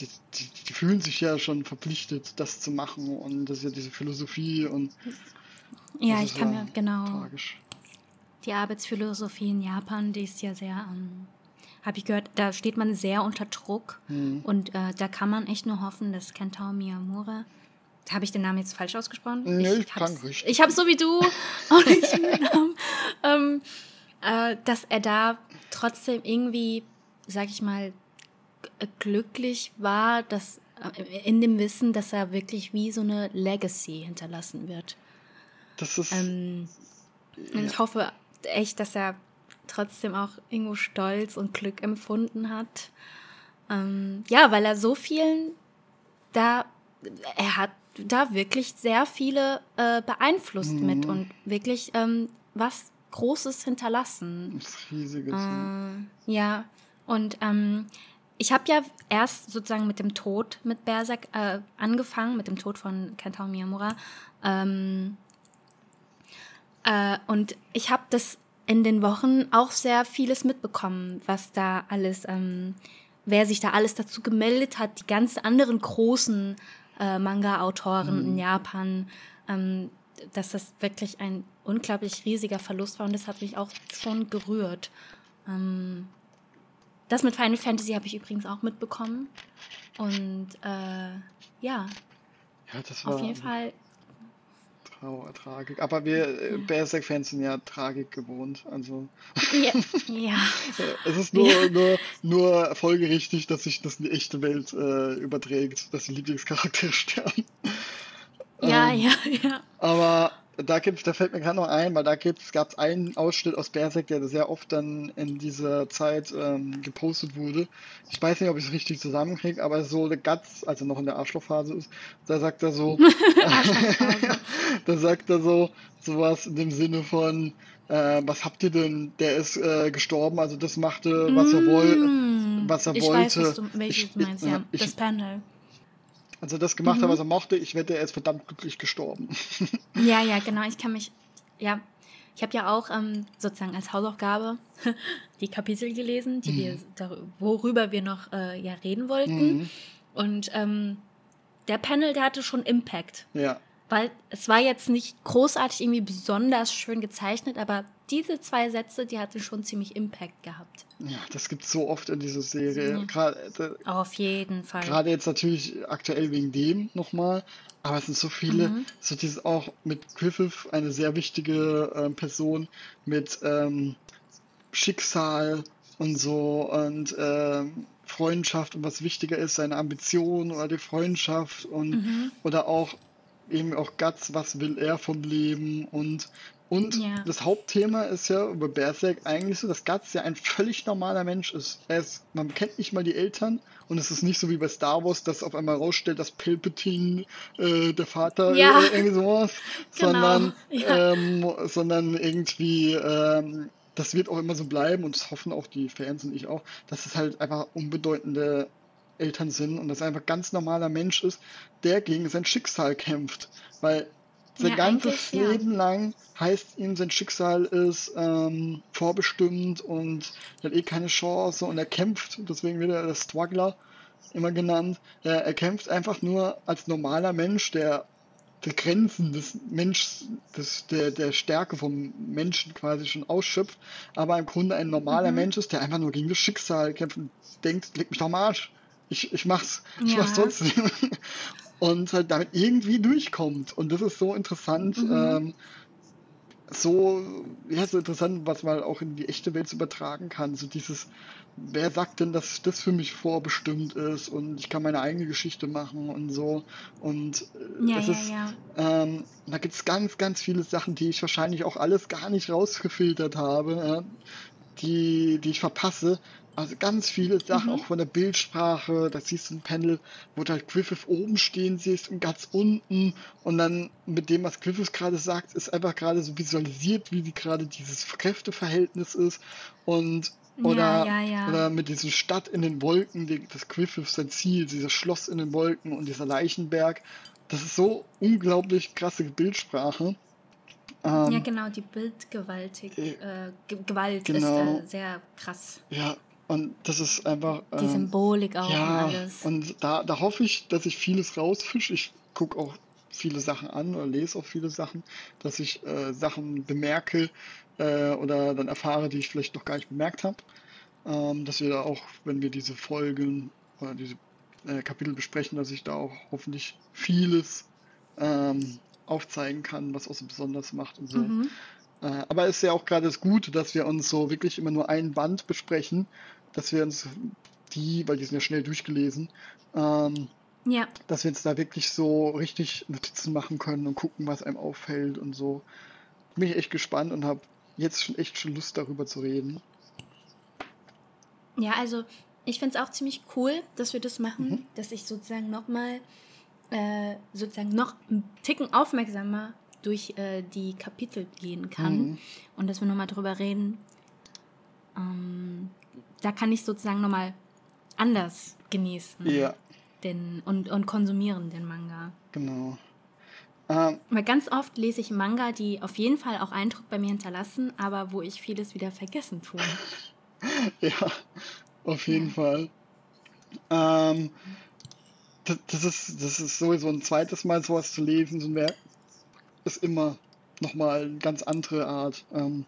die, die, die, fühlen sich ja schon verpflichtet, das zu machen und das ist ja diese Philosophie und ja, ich kann ja, mir genau tragisch. die Arbeitsphilosophie in Japan, die ist ja sehr, ähm, habe ich gehört, da steht man sehr unter Druck mhm. und äh, da kann man echt nur hoffen, dass Kentaro Miyamura habe ich den Namen jetzt falsch ausgesprochen? Nee, ich, ich kann richtig. Ich habe so wie du auch nicht den Namen. Ähm, äh, dass er da trotzdem irgendwie, sag ich mal, glücklich war, dass äh, in dem Wissen, dass er wirklich wie so eine Legacy hinterlassen wird. Das ist. Ähm, ja. Ich hoffe echt, dass er trotzdem auch irgendwo Stolz und Glück empfunden hat. Ähm, ja, weil er so vielen da, er hat da wirklich sehr viele äh, beeinflusst mhm. mit und wirklich ähm, was Großes hinterlassen. Das Riesiges. Äh, ja, und ähm, ich habe ja erst sozusagen mit dem Tod mit Berserk äh, angefangen, mit dem Tod von Kentaro Miyamura. Ähm, äh, und ich habe das in den Wochen auch sehr vieles mitbekommen, was da alles, ähm, wer sich da alles dazu gemeldet hat, die ganzen anderen großen äh, Manga-Autoren mhm. in Japan, ähm, dass das wirklich ein unglaublich riesiger Verlust war und das hat mich auch schon gerührt. Ähm, das mit Final Fantasy habe ich übrigens auch mitbekommen. Und äh, ja. Ja, das war. Auf jeden Fall. Trauer, Tragik. Aber wir äh, ja. Berserk-Fans sind ja Tragik gewohnt. Also. Ja. ja. es ist nur, ja. nur, nur folgerichtig, dass sich das in die echte Welt äh, überträgt, dass die Lieblingscharaktere sterben. Ja, ähm, ja, ja. Aber da gibt's, da fällt mir gerade noch ein, weil da gibt's, gab es einen Ausschnitt aus Berserk, der sehr oft dann in dieser Zeit ähm, gepostet wurde. Ich weiß nicht, ob ich es richtig zusammenkriege, aber so der Guts, also noch in der Arschlochphase ist, da sagt er so, da sagt er so, sowas in dem Sinne von, äh, was habt ihr denn? Der ist äh, gestorben, also das machte, was er, woll, mm. was er ich wollte. Weiß, was du, welches ich, du meinst, ja. Ich, das Panel. Also das gemacht mhm. hat, was er mochte. Ich wette, er ist verdammt glücklich gestorben. ja, ja, genau. Ich kann mich, ja, ich habe ja auch ähm, sozusagen als Hausaufgabe die Kapitel gelesen, die mhm. wir, worüber wir noch äh, ja reden wollten. Mhm. Und ähm, der Panel, der hatte schon Impact. Ja. Weil es war jetzt nicht großartig irgendwie besonders schön gezeichnet, aber diese zwei Sätze, die hatten schon ziemlich Impact gehabt. Ja, das gibt es so oft in dieser Serie. Ja. Gerade, Auf jeden Fall. Gerade jetzt natürlich aktuell wegen dem nochmal. Aber es sind so viele, mhm. so dieses auch mit Griffith, eine sehr wichtige äh, Person mit ähm, Schicksal und so und ähm, Freundschaft und was wichtiger ist, seine Ambition oder die Freundschaft und mhm. oder auch eben auch Guts, was will er vom Leben und und ja. das Hauptthema ist ja über Berserk eigentlich so, dass Guts ja ein völlig normaler Mensch ist. Er ist. Man kennt nicht mal die Eltern und es ist nicht so wie bei Star Wars, dass auf einmal rausstellt, dass Palpatine äh, der Vater ja. äh, irgendwie sowas, genau. sondern, ja. ähm, sondern irgendwie ähm, das wird auch immer so bleiben und das hoffen auch die Fans und ich auch, dass es halt einfach unbedeutende Eltern sind und dass er einfach ganz normaler Mensch ist, der gegen sein Schicksal kämpft. Weil sein ja, ganzes Leben ja. lang heißt ihm, sein Schicksal ist ähm, vorbestimmt und er hat eh keine Chance und er kämpft, deswegen wird er der Struggler immer genannt. Er, er kämpft einfach nur als normaler Mensch, der die Grenzen des Menschs, des, der, der Stärke vom Menschen quasi schon ausschöpft, aber im Grunde ein normaler mhm. Mensch ist, der einfach nur gegen das Schicksal kämpft und denkt, leg mich doch am Arsch. Ich, ich mach's, ich ja. mach's trotzdem. Und halt damit irgendwie durchkommt. Und das ist so interessant, mhm. ähm, so, ja, so interessant, was man auch in die echte Welt übertragen kann. So dieses, wer sagt denn, dass das für mich vorbestimmt ist und ich kann meine eigene Geschichte machen und so. Und äh, ja, es ja, ist, ja. Ähm, da gibt es ganz, ganz viele Sachen, die ich wahrscheinlich auch alles gar nicht rausgefiltert habe, die, die ich verpasse, also ganz viele Sachen, mhm. auch von der Bildsprache. Da siehst du ein Panel, wo du halt Griffith oben stehen siehst und ganz unten. Und dann mit dem, was Griffith gerade sagt, ist einfach gerade so visualisiert, wie gerade dieses Kräfteverhältnis ist. Und oder, ja, ja, ja. oder mit dieser Stadt in den Wolken, die, das Griffith sein Ziel, dieses Schloss in den Wolken und dieser Leichenberg. Das ist so unglaublich krasse Bildsprache. Ähm, ja, genau, die Bildgewaltig, äh, äh Gewalt genau. ist äh, sehr krass. Ja, und das ist einfach. Die ähm, Symbolik auch ja, und alles. Und da, da hoffe ich, dass ich vieles rausfische. Ich gucke auch viele Sachen an oder lese auch viele Sachen, dass ich äh, Sachen bemerke äh, oder dann erfahre, die ich vielleicht noch gar nicht bemerkt habe. Ähm, dass wir da auch, wenn wir diese Folgen oder diese äh, Kapitel besprechen, dass ich da auch hoffentlich vieles ähm, aufzeigen kann, was auch so besonders macht und so. Mhm. Äh, aber es ist ja auch gerade das Gute, dass wir uns so wirklich immer nur ein Band besprechen dass wir uns die, weil die sind ja schnell durchgelesen, ähm, ja. dass wir uns da wirklich so richtig Notizen machen können und gucken, was einem auffällt und so. Bin ich echt gespannt und habe jetzt schon echt schon Lust darüber zu reden. Ja, also ich finde es auch ziemlich cool, dass wir das machen, mhm. dass ich sozusagen nochmal äh, sozusagen noch einen Ticken aufmerksamer durch äh, die Kapitel gehen kann mhm. und dass wir nochmal darüber reden, ähm, da kann ich sozusagen nochmal anders genießen. Ja. Den, und, und konsumieren den Manga. Genau. Ähm, Weil ganz oft lese ich Manga, die auf jeden Fall auch Eindruck bei mir hinterlassen, aber wo ich vieles wieder vergessen tue. ja, auf jeden ja. Fall. Ähm, das, ist, das ist sowieso ein zweites Mal sowas zu lesen, so ein Werk ist immer nochmal eine ganz andere Art. Ähm,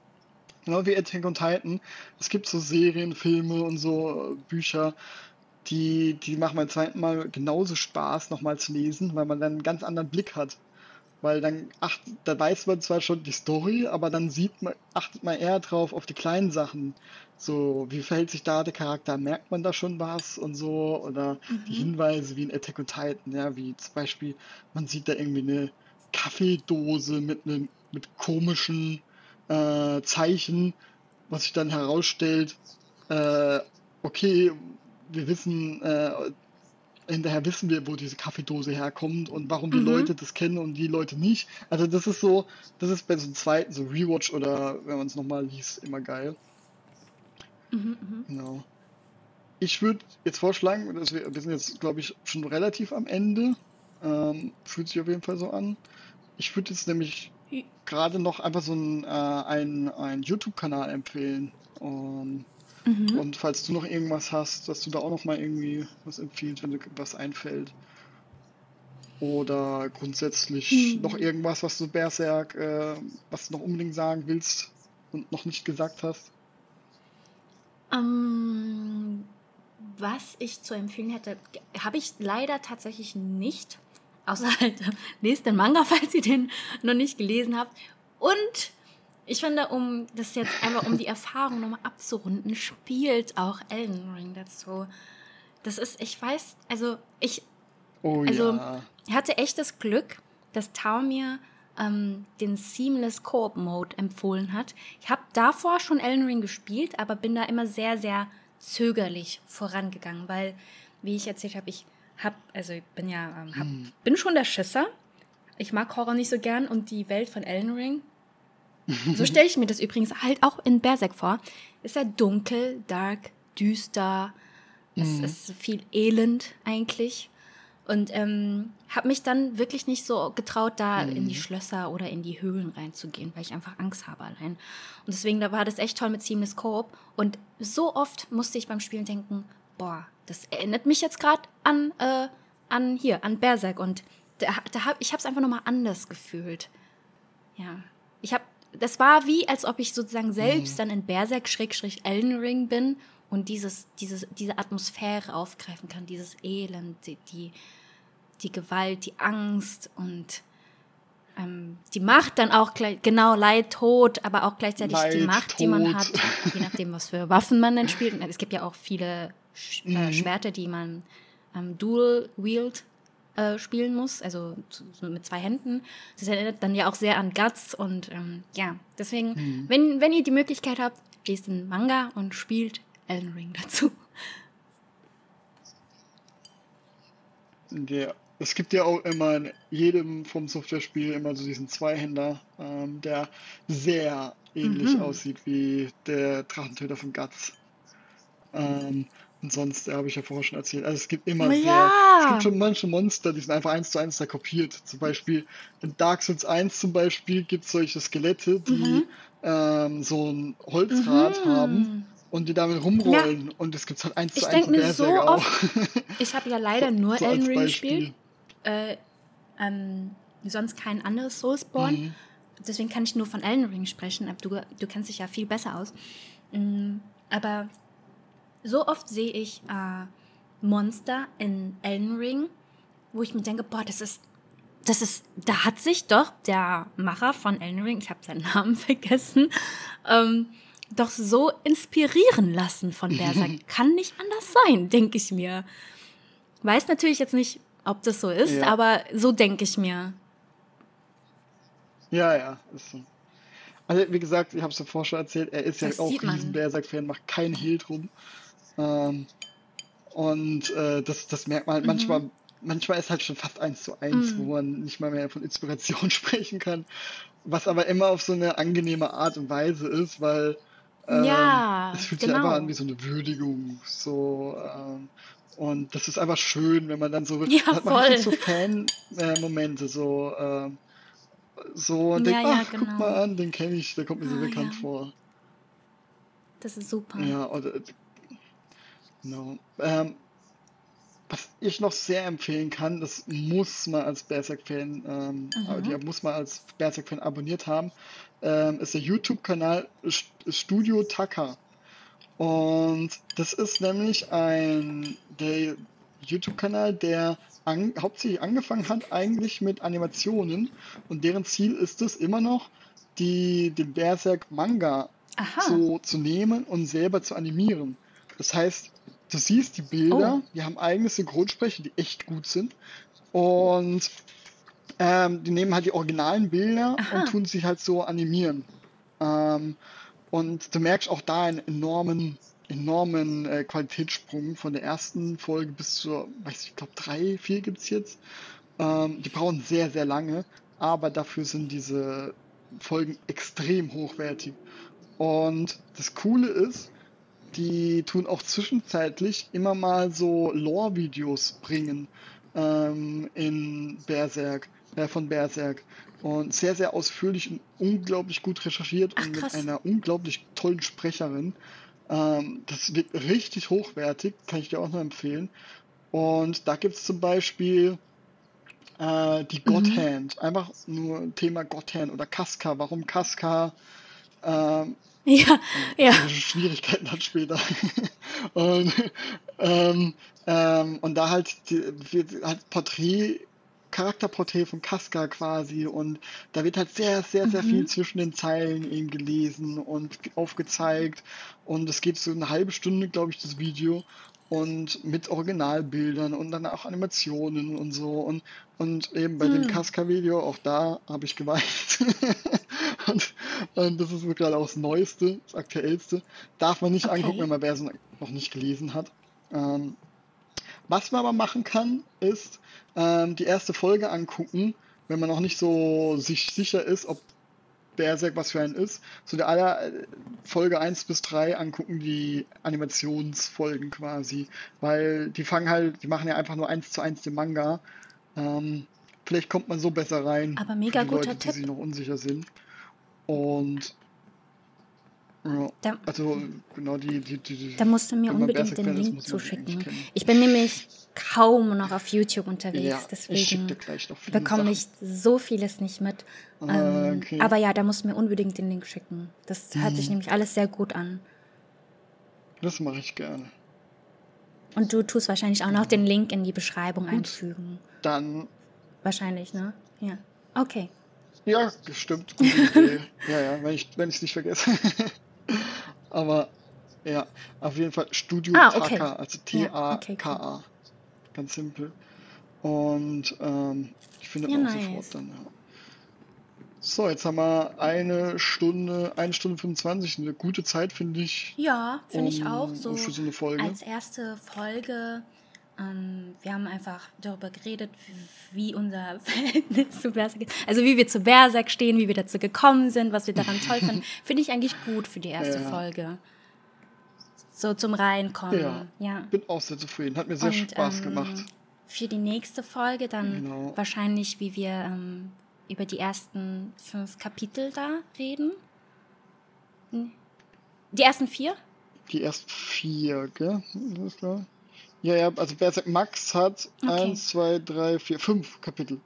Genau wie Attack on Titan. Es gibt so Serien, Filme und so Bücher, die, die machen beim zweiten Mal genauso Spaß, nochmal zu lesen, weil man dann einen ganz anderen Blick hat. Weil dann acht, da weiß man zwar schon die Story, aber dann sieht man, achtet man eher drauf auf die kleinen Sachen. So, wie verhält sich da der Charakter? Merkt man da schon was und so? Oder die Mhm. Hinweise wie in Attack on Titan, ja, wie zum Beispiel, man sieht da irgendwie eine Kaffeedose mit einem mit komischen äh, Zeichen, was sich dann herausstellt, äh, okay, wir wissen, äh, hinterher wissen wir, wo diese Kaffeedose herkommt und warum die Mhm. Leute das kennen und die Leute nicht. Also das ist so, das ist bei so einem zweiten, so Rewatch oder wenn man es nochmal liest, immer geil. Mhm, mhm. Genau. Ich würde jetzt vorschlagen, dass wir, wir sind jetzt, glaube ich, schon relativ am Ende. Ähm, fühlt sich auf jeden Fall so an. Ich würde jetzt nämlich gerade noch einfach so einen, äh, einen, einen YouTube-Kanal empfehlen. Um, Mhm. und falls du noch irgendwas hast, dass du da auch noch mal irgendwie was empfiehlst, wenn dir was einfällt. Oder grundsätzlich Hm. noch irgendwas, was du Berserk, äh, was du noch unbedingt sagen willst und noch nicht gesagt hast. Ähm, was ich zu empfehlen hätte, habe ich leider tatsächlich nicht. Außer halt, lest den Manga, falls ihr den noch nicht gelesen habt. Und ich finde, um das jetzt einfach, um die Erfahrung nochmal abzurunden, spielt auch Elden Ring dazu. Das ist, ich weiß, also ich Oh Also- ja. hatte echt das Glück, dass Tao mir ähm, den Seamless Co-op Mode empfohlen hat. Ich habe davor schon Elden Ring gespielt, aber bin da immer sehr, sehr zögerlich vorangegangen, weil, wie ich erzählt habe, ich hab, also ich bin ja, ähm, hab, Hm. bin schon der Schisser. Ich mag Horror nicht so gern und die Welt von Elden Ring. So stelle ich mir das übrigens halt auch in Berserk vor. Ist ja dunkel, dark, düster. Es Mhm. ist viel Elend eigentlich. Und ähm, habe mich dann wirklich nicht so getraut, da in die Mhm. Schlösser oder in die Höhlen reinzugehen, weil ich einfach Angst habe allein. Und deswegen da war das echt toll mit Seamless Coop. Und so oft musste ich beim Spielen denken, boah, das erinnert mich jetzt gerade an, äh, an hier, an Berserk. Und da, da hab, ich habe es einfach nochmal anders gefühlt. Ja. Ich habe, das war wie, als ob ich sozusagen selbst dann in Berserk Schrägstrich Elden Ring bin und dieses, dieses, diese Atmosphäre aufgreifen kann, dieses Elend, die, die, die Gewalt, die Angst und ähm, die Macht dann auch gleich, genau, Leid, Tod, aber auch gleichzeitig die Leid, Macht, die man Tod. hat, je nachdem, was für Waffen man dann spielt. Und Es gibt ja auch viele Sch äh, Mhm. Schwerter, die man ähm, Dual Wield äh, spielen muss, also zu- mit zwei Händen. Das erinnert dann ja auch sehr an Guts und ähm, ja, deswegen, Mhm. wenn, wenn ihr die Möglichkeit habt, lest den Manga und spielt Elden Ring dazu. Der, es gibt ja auch immer in jedem vom Software-Spiel immer so diesen Zweihänder, ähm, der sehr ähnlich Mhm. aussieht wie der Drachentöter von Guts. Ähm, und sonst, ja, habe ich ja vorher schon erzählt, also es gibt immer Oh sehr, ja. es gibt schon manche Monster, die sind einfach eins zu eins da kopiert. Zum Beispiel in Dark Souls 1 zum Beispiel gibt es solche Skelette, die Mhm. ähm, so ein Holzrad haben und die damit rumrollen. Und das gibt es halt eins Ich zu eins denk in mir so auch. Ich habe ja leider nur So Elden Ring gespielt. Äh, ähm, sonst kein anderes Soulsborne. Mhm. Deswegen kann ich nur von Elden Ring sprechen. Aber du, du kennst dich ja viel besser aus. Mm, aber so oft sehe ich äh, Monster in Elden Ring, wo ich mir denke, boah, das ist, das ist, da hat sich doch der Macher von Elden Ring, ich habe seinen Namen vergessen, ähm, doch so inspirieren lassen von Berserk. Kann nicht anders sein, denke ich mir. Weiß natürlich jetzt nicht, ob das so ist, Ja. aber so denke ich mir. Ja, ja, ist so. Also, wie gesagt, ich habe es davor schon erzählt, er ist ja Das auch sieht man. riesen Berserk-Fan, macht keinen Hehl drum. Ähm, und äh, das, das merkt man halt Mhm. manchmal, manchmal ist halt schon fast eins zu eins, Mhm. wo man nicht mal mehr von Inspiration sprechen kann. Was aber immer auf so eine angenehme Art und Weise ist, weil ähm, Ja, es fühlt sich genau. einfach an wie so eine Würdigung. So, ähm, und das ist einfach schön, wenn man dann so, Ja, hat man richtig so. Fan-Momente, so, ähm, so und Ja, denkt, ja, ach, guck genau. mal an, den kenne ich, der kommt mir so Ah, bekannt ja. vor. Das ist super. Ja, oder, genau. Ähm, was ich noch sehr empfehlen kann, das muss man als Berserk-Fan, ähm, Mhm. die muss man als Berserk-Fan abonniert haben, ähm, ist der YouTube-Kanal St- Studio Taka. Und das ist nämlich ein der YouTube-Kanal, der an, hauptsächlich angefangen hat eigentlich mit Animationen und deren Ziel ist es immer noch, die, den Berserk Manga Aha. so zu nehmen und selber zu animieren. Das heißt, du siehst die Bilder, Oh. die haben eigene Synchronsprecher, die echt gut sind. Und ähm, die nehmen halt die originalen Bilder Aha. und tun sie halt so animieren. Ähm, und du merkst auch da einen enormen, enormen äh, Qualitätssprung von der ersten Folge bis zur, weiß ich, glaube drei, vier gibt's jetzt. Ähm, die brauchen sehr, sehr lange, aber dafür sind diese Folgen extrem hochwertig. Und das Coole ist, die tun auch zwischenzeitlich immer mal so Lore-Videos bringen ähm, in Berserk, äh, von Berserk. Und sehr, sehr ausführlich und unglaublich gut recherchiert Ach, und mit einer unglaublich tollen Sprecherin. Ähm, das wird richtig hochwertig, kann ich dir auch nur empfehlen. Und da gibt es zum Beispiel äh, die God Mhm. Hand. Einfach nur Thema God Hand oder Casca. Warum Casca? Ähm, Ja, ja. Schwierigkeiten hat später. und, ähm, ähm, und da halt, wird halt Porträt, Charakterporträt von Casca quasi und da wird halt sehr, sehr, sehr viel Mhm. zwischen den Zeilen eben gelesen und aufgezeigt und es geht so eine halbe Stunde, glaube ich, das Video und mit Originalbildern und dann auch Animationen und so und, und eben bei dem Hm. Casca-Video, auch da habe ich geweint. und, und das ist gerade auch das Neueste, das Aktuellste. Darf man nicht Okay. angucken, wenn man Versen noch nicht gelesen hat. Ähm, was man aber machen kann, ist ähm, die erste Folge angucken, wenn man noch nicht so sich sicher ist, ob Berserk was für einen ist. So der aller äh, Folge 1 bis 3 angucken, die Animationsfolgen quasi. Weil die fangen halt, die machen ja einfach nur eins zu eins den Manga. Ähm, vielleicht kommt man so besser rein. Aber für mega die guter Leute, die Tipp. sich noch unsicher sind. Und ja, Da, also genau die, die, die, die da musst du mir unbedingt den Link zuschicken. Ich bin nämlich kaum noch auf YouTube unterwegs, Ja, deswegen bekomme ich so vieles nicht mit. Ah, Ähm, okay. Aber ja, da musst du mir unbedingt den Link schicken. Das hört sich Mhm. nämlich alles sehr gut an. Das mache ich gerne. Und du tust wahrscheinlich auch noch den Link in die Beschreibung Gut. einfügen. Dann, Wahrscheinlich, ne? Ja. Okay. ja, gestimmt. Gute Idee. ja, ja, wenn ich wenn es nicht vergesse. Aber ja, auf jeden Fall Studio Ah, okay. Taka, also Ja, okay, T-A-K-A. Ganz simpel. Und ähm, ich finde Ja, auch nice. sofort dann. Ja. So, jetzt haben wir eine Stunde, eine Stunde 25, eine gute Zeit, finde ich. Ja, finde ich um- auch. So für so als erste Folge. Ähm, wir haben einfach darüber geredet, wie unser Verhältnis zu Berserk ist. Also wie wir zu Berserk stehen, wie wir dazu gekommen sind, was wir daran toll finden. Finde ich eigentlich gut für die erste Ja. Folge. So zum Reinkommen. Ja. ja. Bin auch sehr zufrieden. Hat mir sehr Und, Spaß ähm, gemacht. Für die nächste Folge dann Genau. wahrscheinlich, wie wir ähm, über die ersten fünf Kapitel da reden. Hm. Die ersten vier? Die ersten vier, gell? Ist das klar? Ja, ja, also Berserk Max hat Okay. eins, zwei, drei, vier, fünf Kapitel.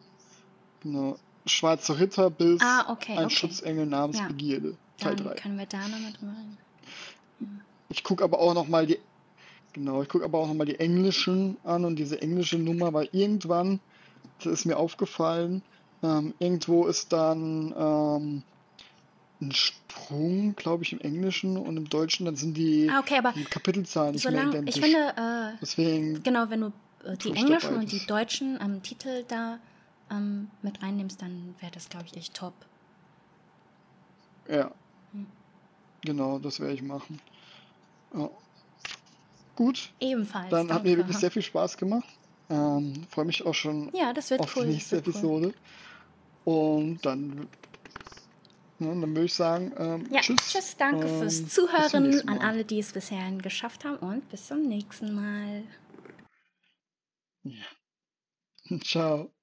Genau. Schwarzer Ritter bis Ah, okay, ein okay. Schutzengel namens Ja. Begierde. Teil Dann 3. können wir da nochmal drüber reden. Ich gucke aber auch noch mal die genau, ich gucke aber auch noch mal die englischen an und diese englische Nummer, weil irgendwann, das ist mir aufgefallen, ähm, irgendwo ist dann ähm, ein Sprung, glaube ich, im Englischen und im Deutschen, dann sind die, Ah, okay, die Kapitelzahlen nicht mehr solange, identisch. ich finde, äh, Deswegen, genau, wenn du äh, die englischen und die deutschen ähm, Titel da ähm, mit reinnimmst, dann wäre das, glaube ich, echt top. ja. Hm. Genau, das werde ich machen. Ja. Gut, Ebenfalls. dann hat mir danke. wirklich sehr viel Spaß gemacht. Ähm, Freue mich auch schon Ja, das wird auf cool. die nächste wird cool. Episode. Und dann, ja, dann würde ich sagen, ähm, Ja, tschüss. tschüss, danke und fürs Zuhören an alle, die es bisher geschafft haben und bis zum nächsten Mal. Ja. Ciao.